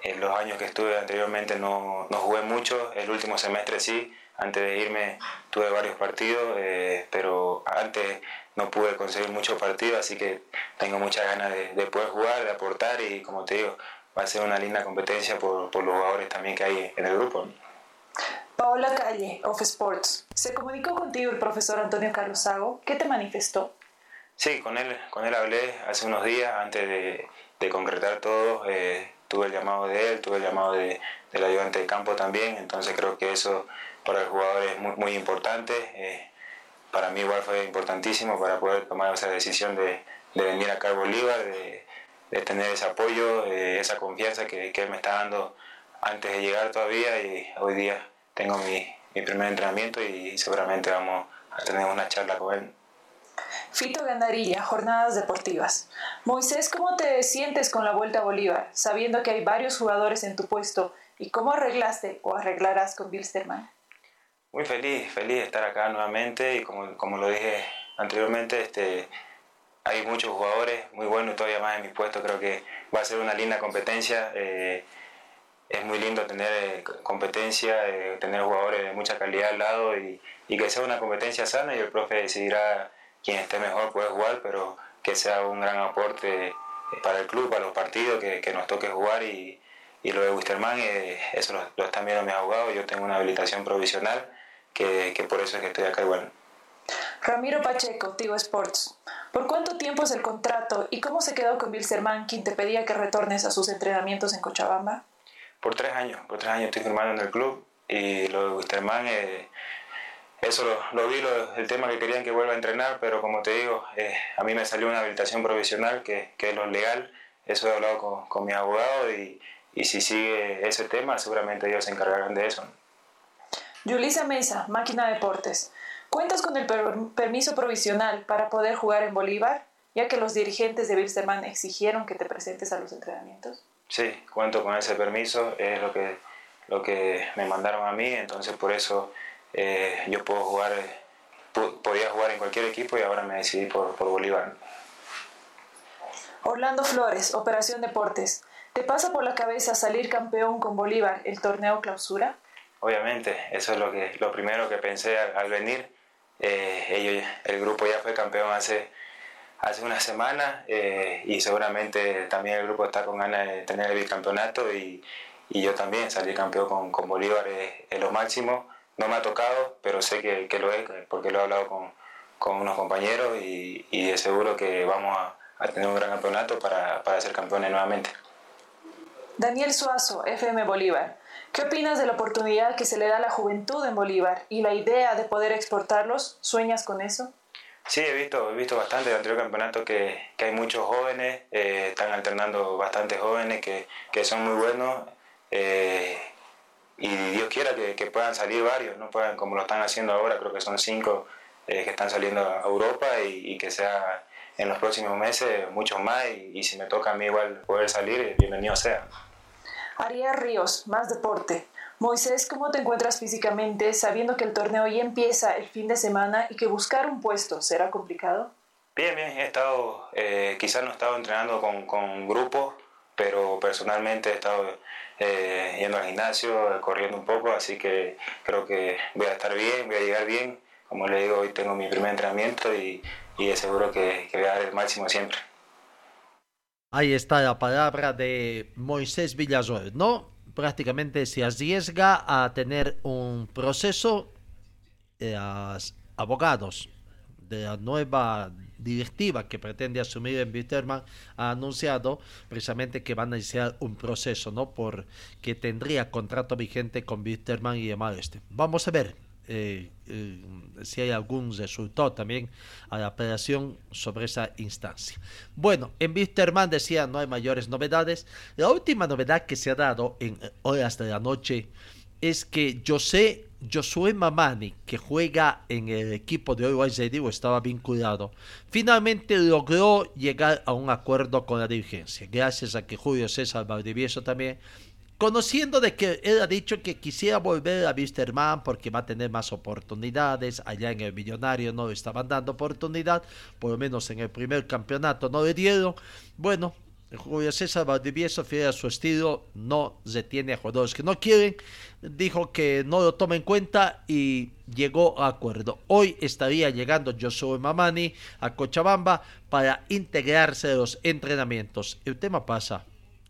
en, los años que estuve anteriormente no, no, jugué mucho, el último semestre sí, antes de irme tuve varios partidos, eh, pero antes no pude conseguir muchos partidos, así que tengo muchas ganas de, de, poder jugar, de aportar y como te digo, va a ser una linda competencia por, por los jugadores también que hay en el grupo. Paola Calle, Off Sports. ¿Se comunicó contigo el profesor Antonio Carlos Sago? ¿Qué te manifestó? Sí, con él, con él hablé hace unos días antes de, de concretar todo. Eh, tuve el llamado de él, tuve el llamado de, del ayudante de campo también, entonces creo que eso para el jugador es muy, muy importante. Eh, para mí igual fue importantísimo para poder tomar esa decisión de, de venir acá a Bolívar, de, de tener ese apoyo, eh, esa confianza que, que, él me está dando antes de llegar todavía y hoy día tengo mi, mi primer entrenamiento y seguramente vamos a tener una charla con él. Fito Gandarilla, Jornadas Deportivas. Moisés, ¿cómo te sientes con la vuelta a Bolívar, sabiendo que hay varios jugadores en tu puesto? ¿Y cómo arreglaste o arreglarás con Bilsterman? Muy feliz, feliz de estar acá nuevamente y como, como lo dije anteriormente, este, hay muchos jugadores muy buenos todavía más en mi puesto. Creo que va a ser una linda competencia. Eh, es muy lindo tener eh, competencia, eh, tener jugadores de mucha calidad al lado y, y que sea una competencia sana y el profe decidirá quien esté mejor puede jugar, pero que sea un gran aporte para el club, para los partidos, que, que nos toque jugar y, y lo de Wisterman, eso lo, lo, están viendo mis abogados, yo tengo una habilitación provisional, que, que, por eso es que estoy acá igual. Ramiro Pacheco, Tigo Sports. ¿Por cuánto tiempo es el contrato y cómo se quedó con Wilstermann, quien te pedía que retornes a sus entrenamientos en Cochabamba? Por tres años, por tres años estoy firmando en el club y lo de Wisterman... Eh, eso lo, lo vi, lo, el tema que querían que vuelva a entrenar, pero como te digo, eh, a mí me salió una habilitación provisional, que, que es lo legal, eso he hablado con, con mis abogados y, y, si sigue ese tema, seguramente ellos se encargarán de eso. Yulisa Mesa, Máquina Deportes. ¿Cuentas con el per permiso provisional para poder jugar en Bolívar, ya que los dirigentes de Wilstermann exigieron que te presentes a los entrenamientos? Sí, cuento con ese permiso, es lo que, lo que me mandaron a mí, entonces por eso eh, yo puedo jugar, podía jugar en cualquier equipo y ahora me decidí por, por Bolívar. Orlando Flores, Operación Deportes. ¿Te pasa por la cabeza salir campeón con Bolívar el torneo clausura? Obviamente, eso es lo, que, lo primero que pensé al, venir. Eh, ellos, el grupo ya fue campeón hace, hace una semana eh, y seguramente también el grupo está con ganas de tener el bicampeonato y, y yo también salir campeón con, con Bolívar es, es lo máximo no me ha tocado, pero sé que, que lo es porque lo he hablado con, con unos compañeros y, y de seguro que vamos a, a, tener un gran campeonato para, para ser campeones nuevamente. Daniel Suazo, FM Bolívar. ¿Qué opinas de la oportunidad que se le da a la juventud en Bolívar y la idea de poder exportarlos? ¿Sueñas con eso? Sí, he visto, he visto bastante el anterior campeonato que, que hay muchos jóvenes, eh, están alternando bastantes jóvenes que, que son muy buenos. Eh, y Dios quiera que, que, puedan salir varios, no puedan como lo están haciendo ahora, creo que son cinco eh, que están saliendo a Europa y, y, que sea en los próximos meses muchos más y, y, si me toca a mí igual poder salir, bienvenido sea. Ariel Ríos, más deporte. Moisés, ¿cómo te encuentras físicamente sabiendo que el torneo ya empieza el fin de semana y que buscar un puesto será complicado? Bien, bien, he estado, eh, quizás no he estado entrenando con, con grupos, pero personalmente he estado eh, yendo al gimnasio, corriendo un poco, así que creo que voy a estar bien, voy a llegar bien. Como le digo, hoy tengo mi primer entrenamiento y, y seguro que, que voy a dar el máximo siempre. Ahí está la palabra de Moisés Villasuel, ¿no? Prácticamente se arriesga a tener un proceso, eh, abogados de la nueva directiva que pretende asumir en Bitterman ha anunciado precisamente que van a iniciar un proceso, ¿no? Por que tendría contrato vigente con Bitterman y demás este. Vamos a ver eh, eh, si hay algún resultado también a la operación sobre esa instancia. Bueno, en Bitterman decía no hay mayores novedades. La última novedad que se ha dado en horas de la noche es que José Josué Mamani, que juega en el equipo de hoy o estaba vinculado, finalmente logró llegar a un acuerdo con la dirigencia, gracias a que Julio César Valdivieso también, conociendo de que él ha dicho que quisiera volver a Wisterman porque va a tener más oportunidades, allá en el Millonario no le estaban dando oportunidad, por lo menos en el primer campeonato no le dieron, bueno, Julio César Valdivieso, fiel a su estilo, no detiene a jugadores que no quieren. Dijo que no lo toma en cuenta y llegó a acuerdo. Hoy estaría llegando Josué Mamani a Cochabamba para integrarse a los entrenamientos. El tema pasa,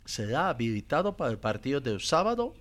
¿será habilitado para el partido del sábado?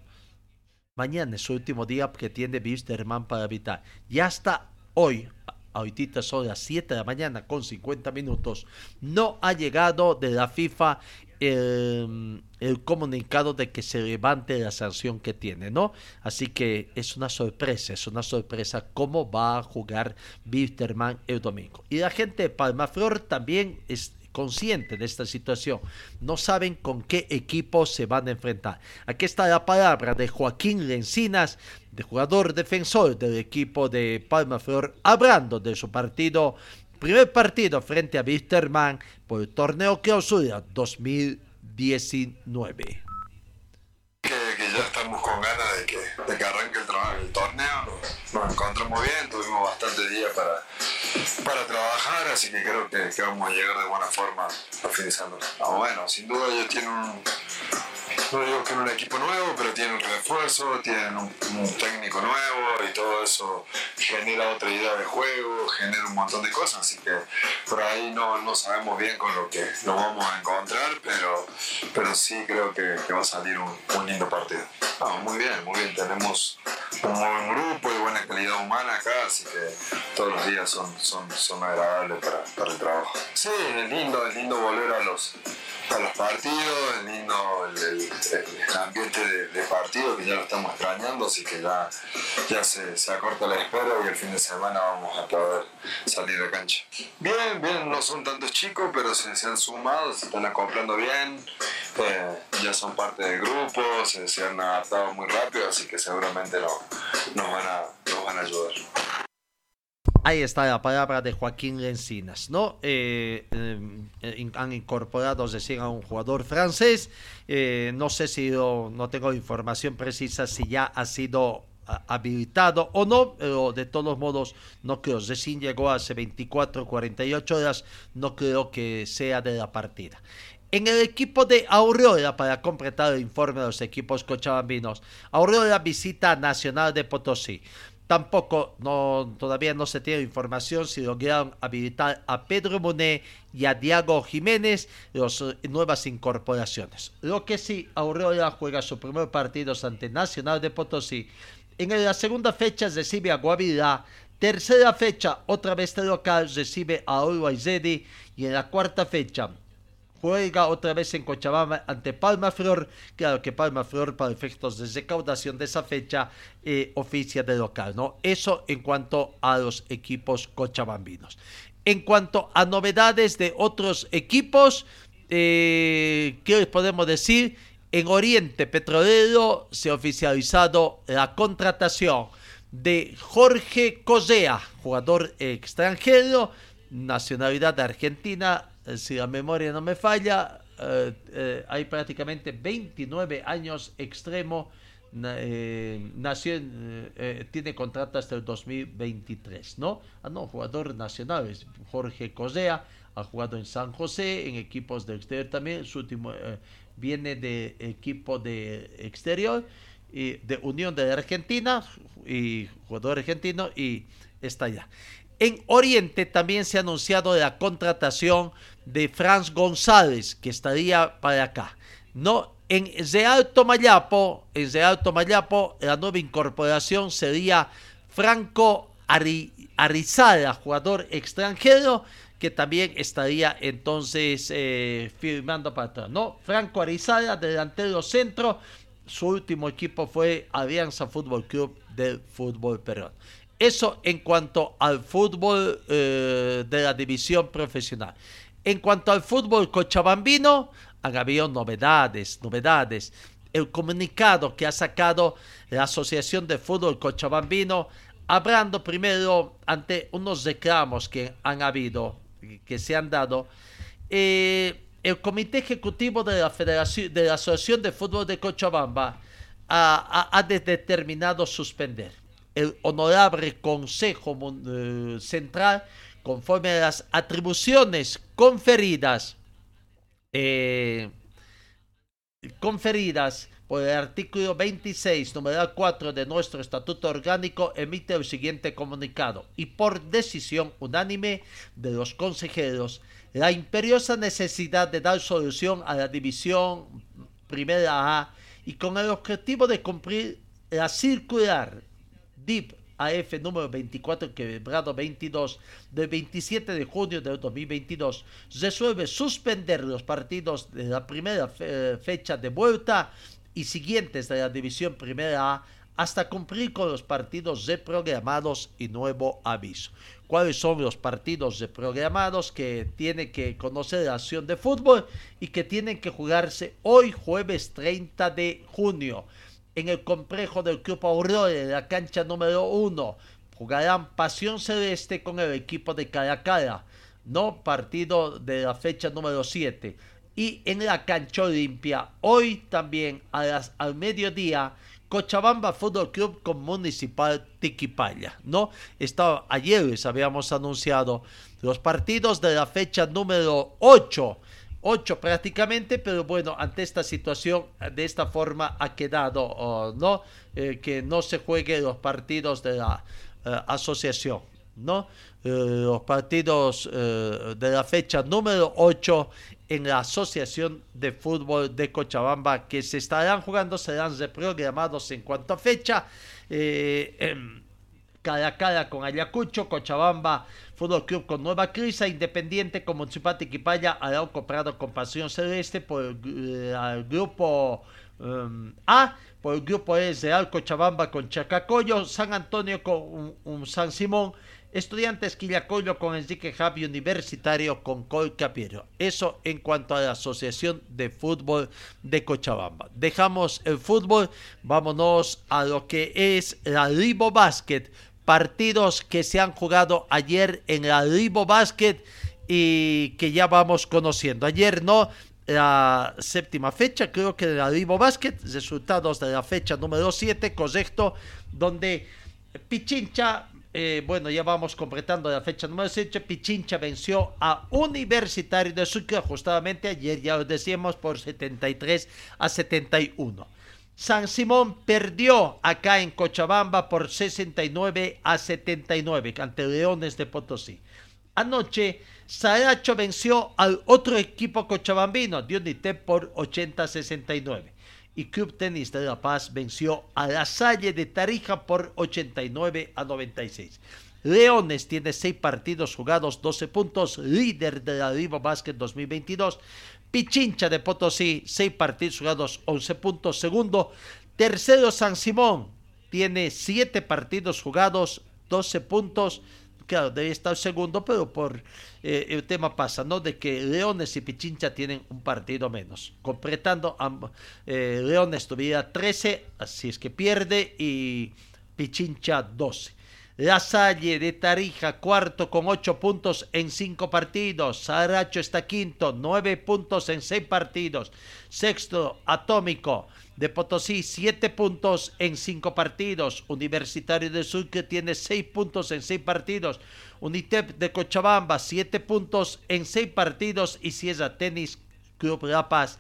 Mañana es su último día que tiene Wisterman para habitar. Ya está hoy ahorita son las 7 de la mañana con 50 minutos, no ha llegado de la FIFA el, el, comunicado de que se levante la sanción que tiene, ¿no? Así que es una sorpresa, es una sorpresa cómo va a jugar Wisterman el domingo. Y la gente de Palmaflor también es, consciente de esta situación. No saben con qué equipo se van a enfrentar. Aquí está la palabra de Joaquín Lencinas, de jugador defensor del equipo de Palma Flor, hablando de su partido, primer partido frente a Wisterman por el torneo clausura 2019 ya estamos con ganas de que, de que arranque el, el torneo. Nos, encontramos bien, tuvimos bastante días para, para trabajar, así que creo que, que vamos a llegar de buena forma a fin de semana. bueno, sin duda ellos tienen un, no digo que un equipo nuevo, pero tienen un refuerzo, tienen un, técnico nuevo y todo eso genera otra idea de juego, genera un montón de cosas, así que por ahí no, no sabemos bien con lo que nos vamos a encontrar, pero, pero sí creo que, que va a salir un, un lindo partido. muy bien, muy bien, tenemos un buen grupo y buena calidad humana acá, así que todos los días son, son, son agradables para, para el trabajo. Sí, es lindo, es lindo volver a los, a los partidos, es lindo el, el, ambiente de, partido que ya lo estamos extrañando, así que ya, ya se, acorta la espera y el fin de semana vamos a poder salir de cancha. Bien, bien, no son tantos chicos, pero se, han sumado, se están acoplando bien, eh, ya son parte del grupo, se, se, han adaptado muy rápido, así que seguramente no, nos, van a, nos van a ayudar. Ahí está la palabra de Joaquín Lencinas, ¿no? Eh, eh, han incorporado, a un jugador francés. Eh, no sé si no tengo información precisa si ya ha sido habilitado o no, pero de todos modos no creo. Recién llegó hace 24, 48 horas, no creo que sea de la partida. En el equipo de Aureola, para completar el informe de los equipos cochabambinos, Aureola visita Nacional de Potosí. Tampoco, todavía no se tiene información si lograron habilitar a Pedro Monet y a Diego Jiménez, las eh, nuevas incorporaciones. Lo que sí, Aurora juega su primer partido ante Nacional de Potosí. En la segunda fecha recibe a Guavirá. Tercera fecha, otra vez de local, recibe a Zedi. Y en la cuarta fecha, juega otra vez en Cochabamba ante Palma Flor. Claro que Palma Flor, para efectos de recaudación de esa fecha, eh, oficia de local, ¿no? Eso en cuanto a los equipos cochabambinos. En cuanto a novedades de otros equipos, eh, ¿qué les podemos decir? En Oriente Petrolero se ha oficializado la contratación de Jorge Cosea, jugador extranjero, nacionalidad argentina, eh, si la memoria no me falla, eh, eh, hay prácticamente 29 años extremo eh, eh, tiene contrato hasta el 2023, ¿no? Ah, no, jugador nacional, es Jorge Cosea, ha jugado en San José, en equipos de exterior también, su último eh, viene de equipo de exterior, y de Unión de Argentina, y jugador argentino, y está allá. En Oriente también se ha anunciado la contratación de Franz González, que estaría para acá. No, en Real Tomayapo, en la nueva incorporación sería Franco Ari- Arizala, jugador extranjero, que también estaría entonces eh, firmando para atrás. No, Franco Arizala, delantero centro, su último equipo fue Alianza Fútbol Club del fútbol peruano. Eso en cuanto al fútbol eh, de la división profesional. En cuanto al fútbol cochabambino, han habido novedades, novedades. El comunicado que ha sacado la Asociación de Fútbol Cochabambino, hablando primero ante unos reclamos que han habido, que se han dado, eh, el Comité Ejecutivo de la Federación, de la Asociación de Fútbol de Cochabamba ha, ha- ha de- determinado suspender el honorable Consejo eh, Central conforme a las atribuciones conferidas eh, conferidas por el artículo 26, numeral 4 de nuestro estatuto orgánico, emite el siguiente comunicado. Y por decisión unánime de los consejeros, la imperiosa necesidad de dar solución a la división primera A y con el objetivo de cumplir la circular DIP AF número 24 quebrado 22 del 27 de junio del 2022 resuelve suspender los partidos de la primera fe- fecha de vuelta y siguientes de la división primera A hasta cumplir con los partidos reprogramados y nuevo aviso. ¿Cuáles son los partidos reprogramados que tiene que conocer la acción de fútbol y que tienen que jugarse hoy jueves 30 de junio? En el complejo del Club Aurora, la cancha número 1. Jugarán Pasión Celeste con el equipo de Caracala, no partido de la fecha número 7. Y en la cancha Olimpia, hoy también a las, al mediodía, Cochabamba Fútbol Club con Municipal Tiquipaya, ¿no? Estaba, ayer les habíamos anunciado los partidos de la fecha número 8 ocho prácticamente, pero bueno, ante esta situación, de esta forma ha quedado, oh, ¿no? Eh, que no se jueguen los partidos de la eh, asociación, ¿no? Eh, los partidos de la fecha número 8 en la Asociación de Fútbol de Cochabamba que se estarán jugando, serán reprogramados en cuanto a fecha. Cara a cara con Ayacucho, Cochabamba, Fútbol Club con Nueva Crisa, Independiente con Municipal Tiquipaya, Arauco comprado con Pasión Celeste por el, al grupo um, A, por el grupo E Real Cochabamba con Chacacoyo, San Antonio con un, un San Simón, Estudiantes Quillacoyo con Enrique Javi Universitario con Colcapiero. Eso en cuanto a la Asociación de Fútbol de Cochabamba. Dejamos el fútbol, vámonos a lo que es la Ribo Basket. Partidos que se han jugado ayer en la Ribo Basket y que ya vamos conociendo. Ayer no, la séptima fecha, creo que de la Ribo Basket, resultados de la fecha número 7, correcto, donde Pichincha, eh, bueno, ya vamos completando la fecha número 7, Pichincha venció a Universitario de Sucre, justamente ayer ya lo decíamos, por 73 a 71. San Simón perdió acá en Cochabamba por 69 a 79 ante Leones de Potosí. Anoche, Saracho venció al otro equipo cochabambino, Dionite, por 80 a 69. Y Club Tenis de La Paz venció a La Salle de Tarija por 89 a 96. Leones tiene 6 partidos jugados, 12 puntos, líder de la Rivo Basket 2022. Pichincha de Potosí, 6 partidos jugados, 11 puntos. Segundo, tercero San Simón, tiene 7 partidos jugados, 12 puntos. Claro, debe estar segundo, pero por eh, el tema pasa, ¿no? De que Leones y Pichincha tienen un partido menos. Completando, eh, Leones tuviera 13, así es que pierde, y Pichincha 12. La Salle de Tarija, cuarto con ocho puntos en cinco partidos. Saracho está quinto, nueve puntos en seis partidos. Sexto, Atómico de Potosí, siete puntos en cinco partidos. Universitario de Sucre tiene seis puntos en seis partidos. Unitep de Cochabamba, siete puntos en seis partidos. Y Sierra Tenis Club La Paz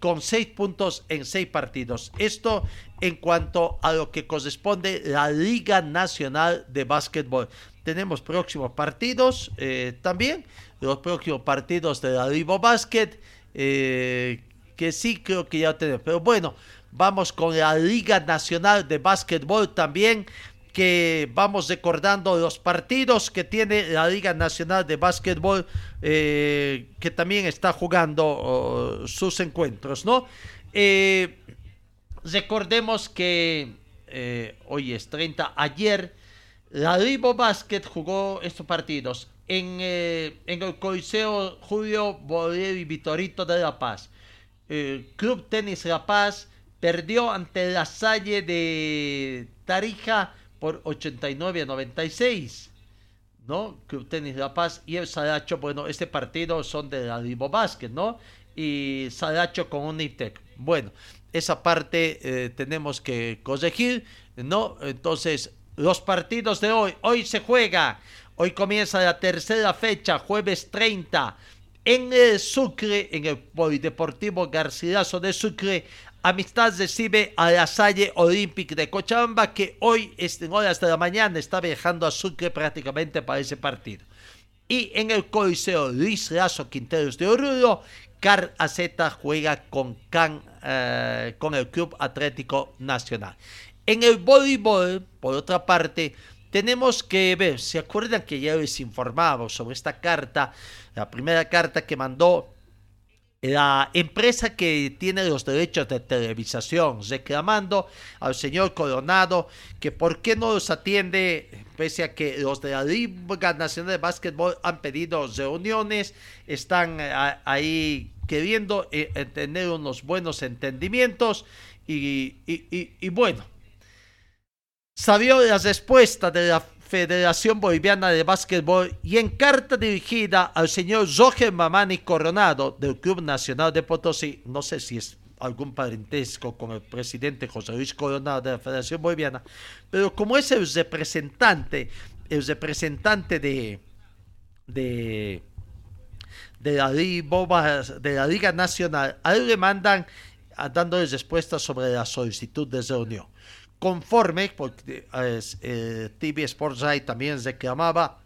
con seis puntos en seis partidos. Esto en cuanto a lo que corresponde la Liga Nacional de Básquetbol. Tenemos próximos partidos eh, también, los próximos partidos de la Libo Basket, eh, que sí creo que ya tenemos. Pero bueno, vamos con la Liga Nacional de Básquetbol también que vamos recordando los partidos que tiene la Liga Nacional de Básquetbol, eh, que también está jugando oh, sus encuentros, ¿no? Eh, recordemos que eh, hoy es 30, ayer la Libo Basket jugó estos partidos en, en el Coliseo Julio Bolívar y Vitorito de La Paz. Club Tenis La Paz perdió ante la Salle de Tarija por 89 a 96. ¿No? Club Tenis La Paz y el Salacho, bueno, este partido son de la Libo Basket, ¿no? Y Salacho con Unitec. Bueno, esa parte eh, tenemos que corregir, ¿no? Entonces, los partidos de hoy, hoy se juega, hoy comienza la tercera fecha, jueves 30, en el Sucre, en el Polideportivo Garcilaso de Sucre, Amistad recibe a la Salle Olympic de Cochabamba que hoy en horas de la mañana está viajando a Sucre prácticamente para ese partido. Y en el Coliseo Luis Lazo Quinteros de Oruro, Car AZ juega con, Can, eh, con el Club Atlético Nacional. En el voleibol, por otra parte, tenemos que ver, ¿se acuerdan que ya les informaba sobre esta carta? La primera carta que mandó la empresa que tiene los derechos de televisación, reclamando al señor Coronado que por qué no los atiende, pese a que los de la Liga Nacional de Básquetbol han pedido reuniones, están eh, ahí queriendo eh, tener unos buenos entendimientos y, bueno. Sabió la respuesta de la Federación Boliviana de Básquetbol y en carta dirigida al señor Roger Mamani Coronado del Club Nacional de Potosí, no sé si es algún parentesco con el presidente José Luis Coronado de la Federación Boliviana, pero como es el representante, el representante de, de, de, la, la Liga Nacional, a él le mandan dándole respuesta sobre la solicitud de reunión. Conforme, porque eh, TV Sports también reclamaba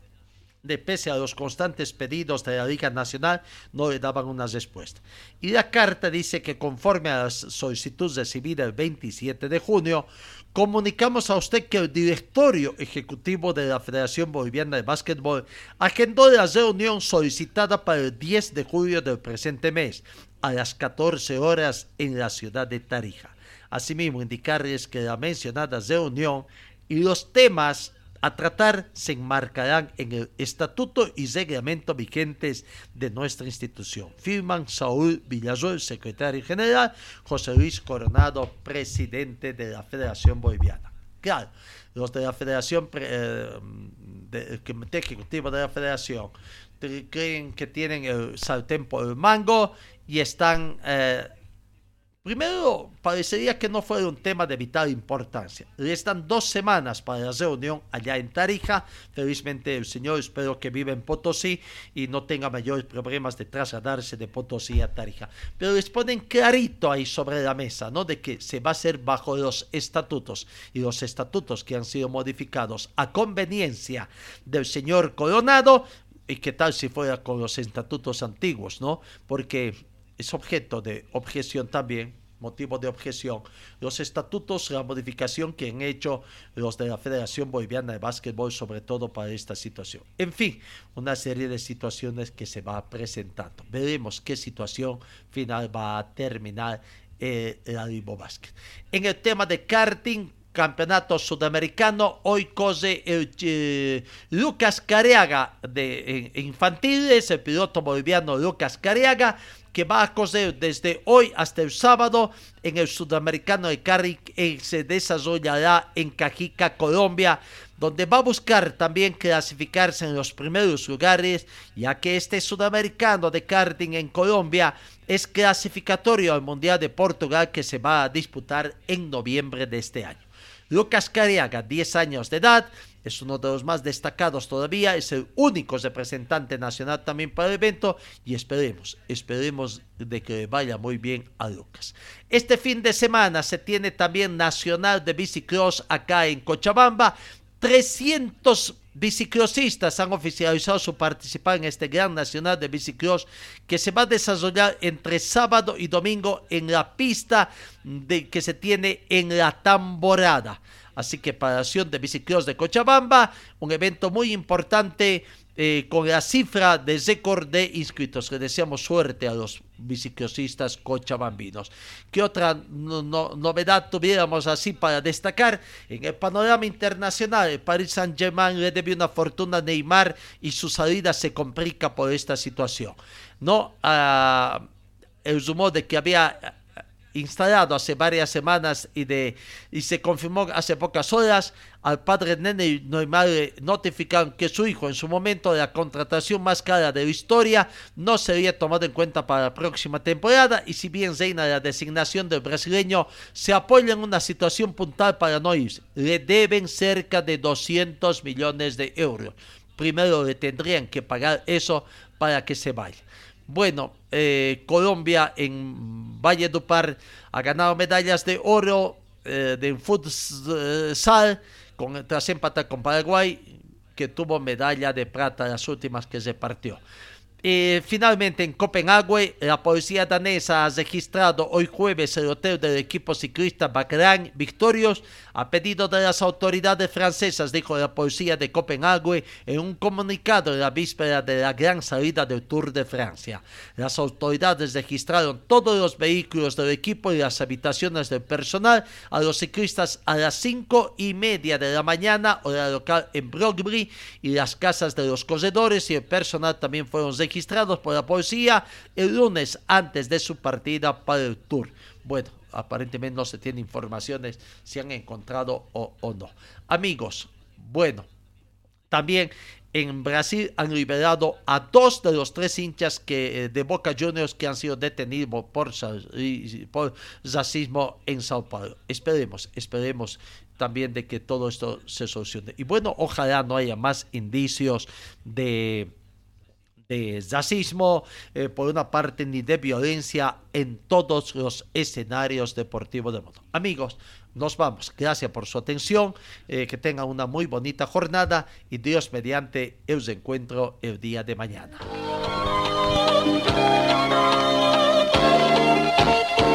de pese a los constantes pedidos de la Liga Nacional, no le daban una respuesta. Y la carta dice que conforme a la solicitud recibida el 27 de junio, comunicamos a usted que el directorio ejecutivo de la Federación Boliviana de Básquetbol agendó la reunión solicitada para el 10 de julio del presente mes, a las 14 horas en la ciudad de Tarija. Asimismo, indicarles que la mencionada reunión y los temas a tratar se enmarcarán en el estatuto y reglamento vigentes de nuestra institución. Firman Saúl Villarroel, secretario general, José Luis Coronado, presidente de la Federación Boliviana. Claro, los de la Federación, eh, el Comité Ejecutivo de la Federación, creen que tienen el sartén por mango y están eh, Primero, parecería que no fue un tema de vital importancia. Restan dos semanas para la reunión allá en Tarija. Felizmente el señor espero que viva en Potosí y no tenga mayores problemas de trasladarse de Potosí a Tarija. Pero les ponen clarito ahí sobre la mesa, ¿no? De que se va a hacer bajo los estatutos y los estatutos que han sido modificados a conveniencia del señor Coronado. ¿Y qué tal si fuera con los estatutos antiguos, no? Porque es objeto de objeción también, motivo de objeción, los estatutos, la modificación que han hecho los de la Federación Boliviana de Básquetbol, sobre todo para esta situación. En fin, una serie de situaciones que se va presentando. Veremos qué situación final va a terminar eh, el Alibo Básquet. En el tema de karting, campeonato sudamericano. Hoy el, eh, Lucas Cariaga de infantiles, el piloto boliviano Lucas Cariaga, que va a correr desde hoy hasta el sábado en el Sudamericano de Cari que se desarrollará en Cajica, Colombia, donde va a buscar también clasificarse en los primeros lugares, ya que este Sudamericano de karting en Colombia es clasificatorio al Mundial de Portugal que se va a disputar en noviembre de este año. Lucas Cariaga, 10 años de edad, es uno de los más destacados todavía, es el único representante nacional también para el evento y esperemos, esperemos de que vaya muy bien a Lucas. Este fin de semana se tiene también Nacional de Bicicross acá en Cochabamba, 300 bicicrossistas han oficializado su participación en este Gran Nacional de Bicicross que se va a desarrollar entre sábado y domingo en la pista de, que se tiene en la Tamborada. Así que para la Acción de Bicicross de Cochabamba, un evento muy importante eh, con la cifra de récord de inscritos. Le deseamos suerte a los biciclosistas cochabambinos. ¿Qué otra novedad tuviéramos así para destacar? En el panorama internacional, el Paris Saint-Germain le debe una fortuna a Neymar y su salida se complica por esta situación. No, uh, el rumor de que había instalado hace varias semanas y, de, y se confirmó hace pocas horas, al padre Nene y notificaron que su hijo en su momento de la contratación más cara de la historia no sería tomado en cuenta para la próxima temporada y si bien reina la designación del brasileño, se apoya en una situación puntual para no irse. Le deben cerca de 200 millones de euros. Primero le tendrían que pagar eso para que se vaya. Bueno, eh, Colombia en Valledupar ha ganado medallas de oro eh, de futsal con, tras empatar con Paraguay, que tuvo medalla de plata las últimas que se partió. Y finalmente en Copenhague, la policía danesa ha registrado hoy jueves el hotel del equipo ciclista Bacran Victorios a pedido de las autoridades francesas, dijo la policía de Copenhague en un comunicado en la víspera de la gran salida del Tour de Francia. Las autoridades registraron todos los vehículos del equipo y las habitaciones del personal a los ciclistas a las cinco y media de la mañana, hora local en Brogby, y las casas de los corredores y el personal también fueron registrados por la policía el lunes antes de su partida para el Tour. Bueno, aparentemente no se tiene informaciones si han encontrado o, no. Amigos, bueno, también en Brasil han liberado a dos de los tres hinchas que, eh, de Boca Juniors que han sido detenidos por, por racismo en Sao Paulo. Esperemos, esperemos también de que todo esto se solucione. Y bueno, ojalá no haya más indicios de de racismo, eh, por una parte, ni de violencia en todos los escenarios deportivos del mundo. Amigos, nos vamos. Gracias por su atención. Eh, que tengan una muy bonita jornada y Dios mediante os encuentro el día de mañana.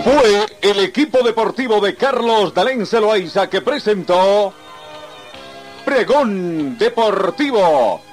Fue el equipo deportivo de Carlos Dalén Celoaiza que presentó Pregón Deportivo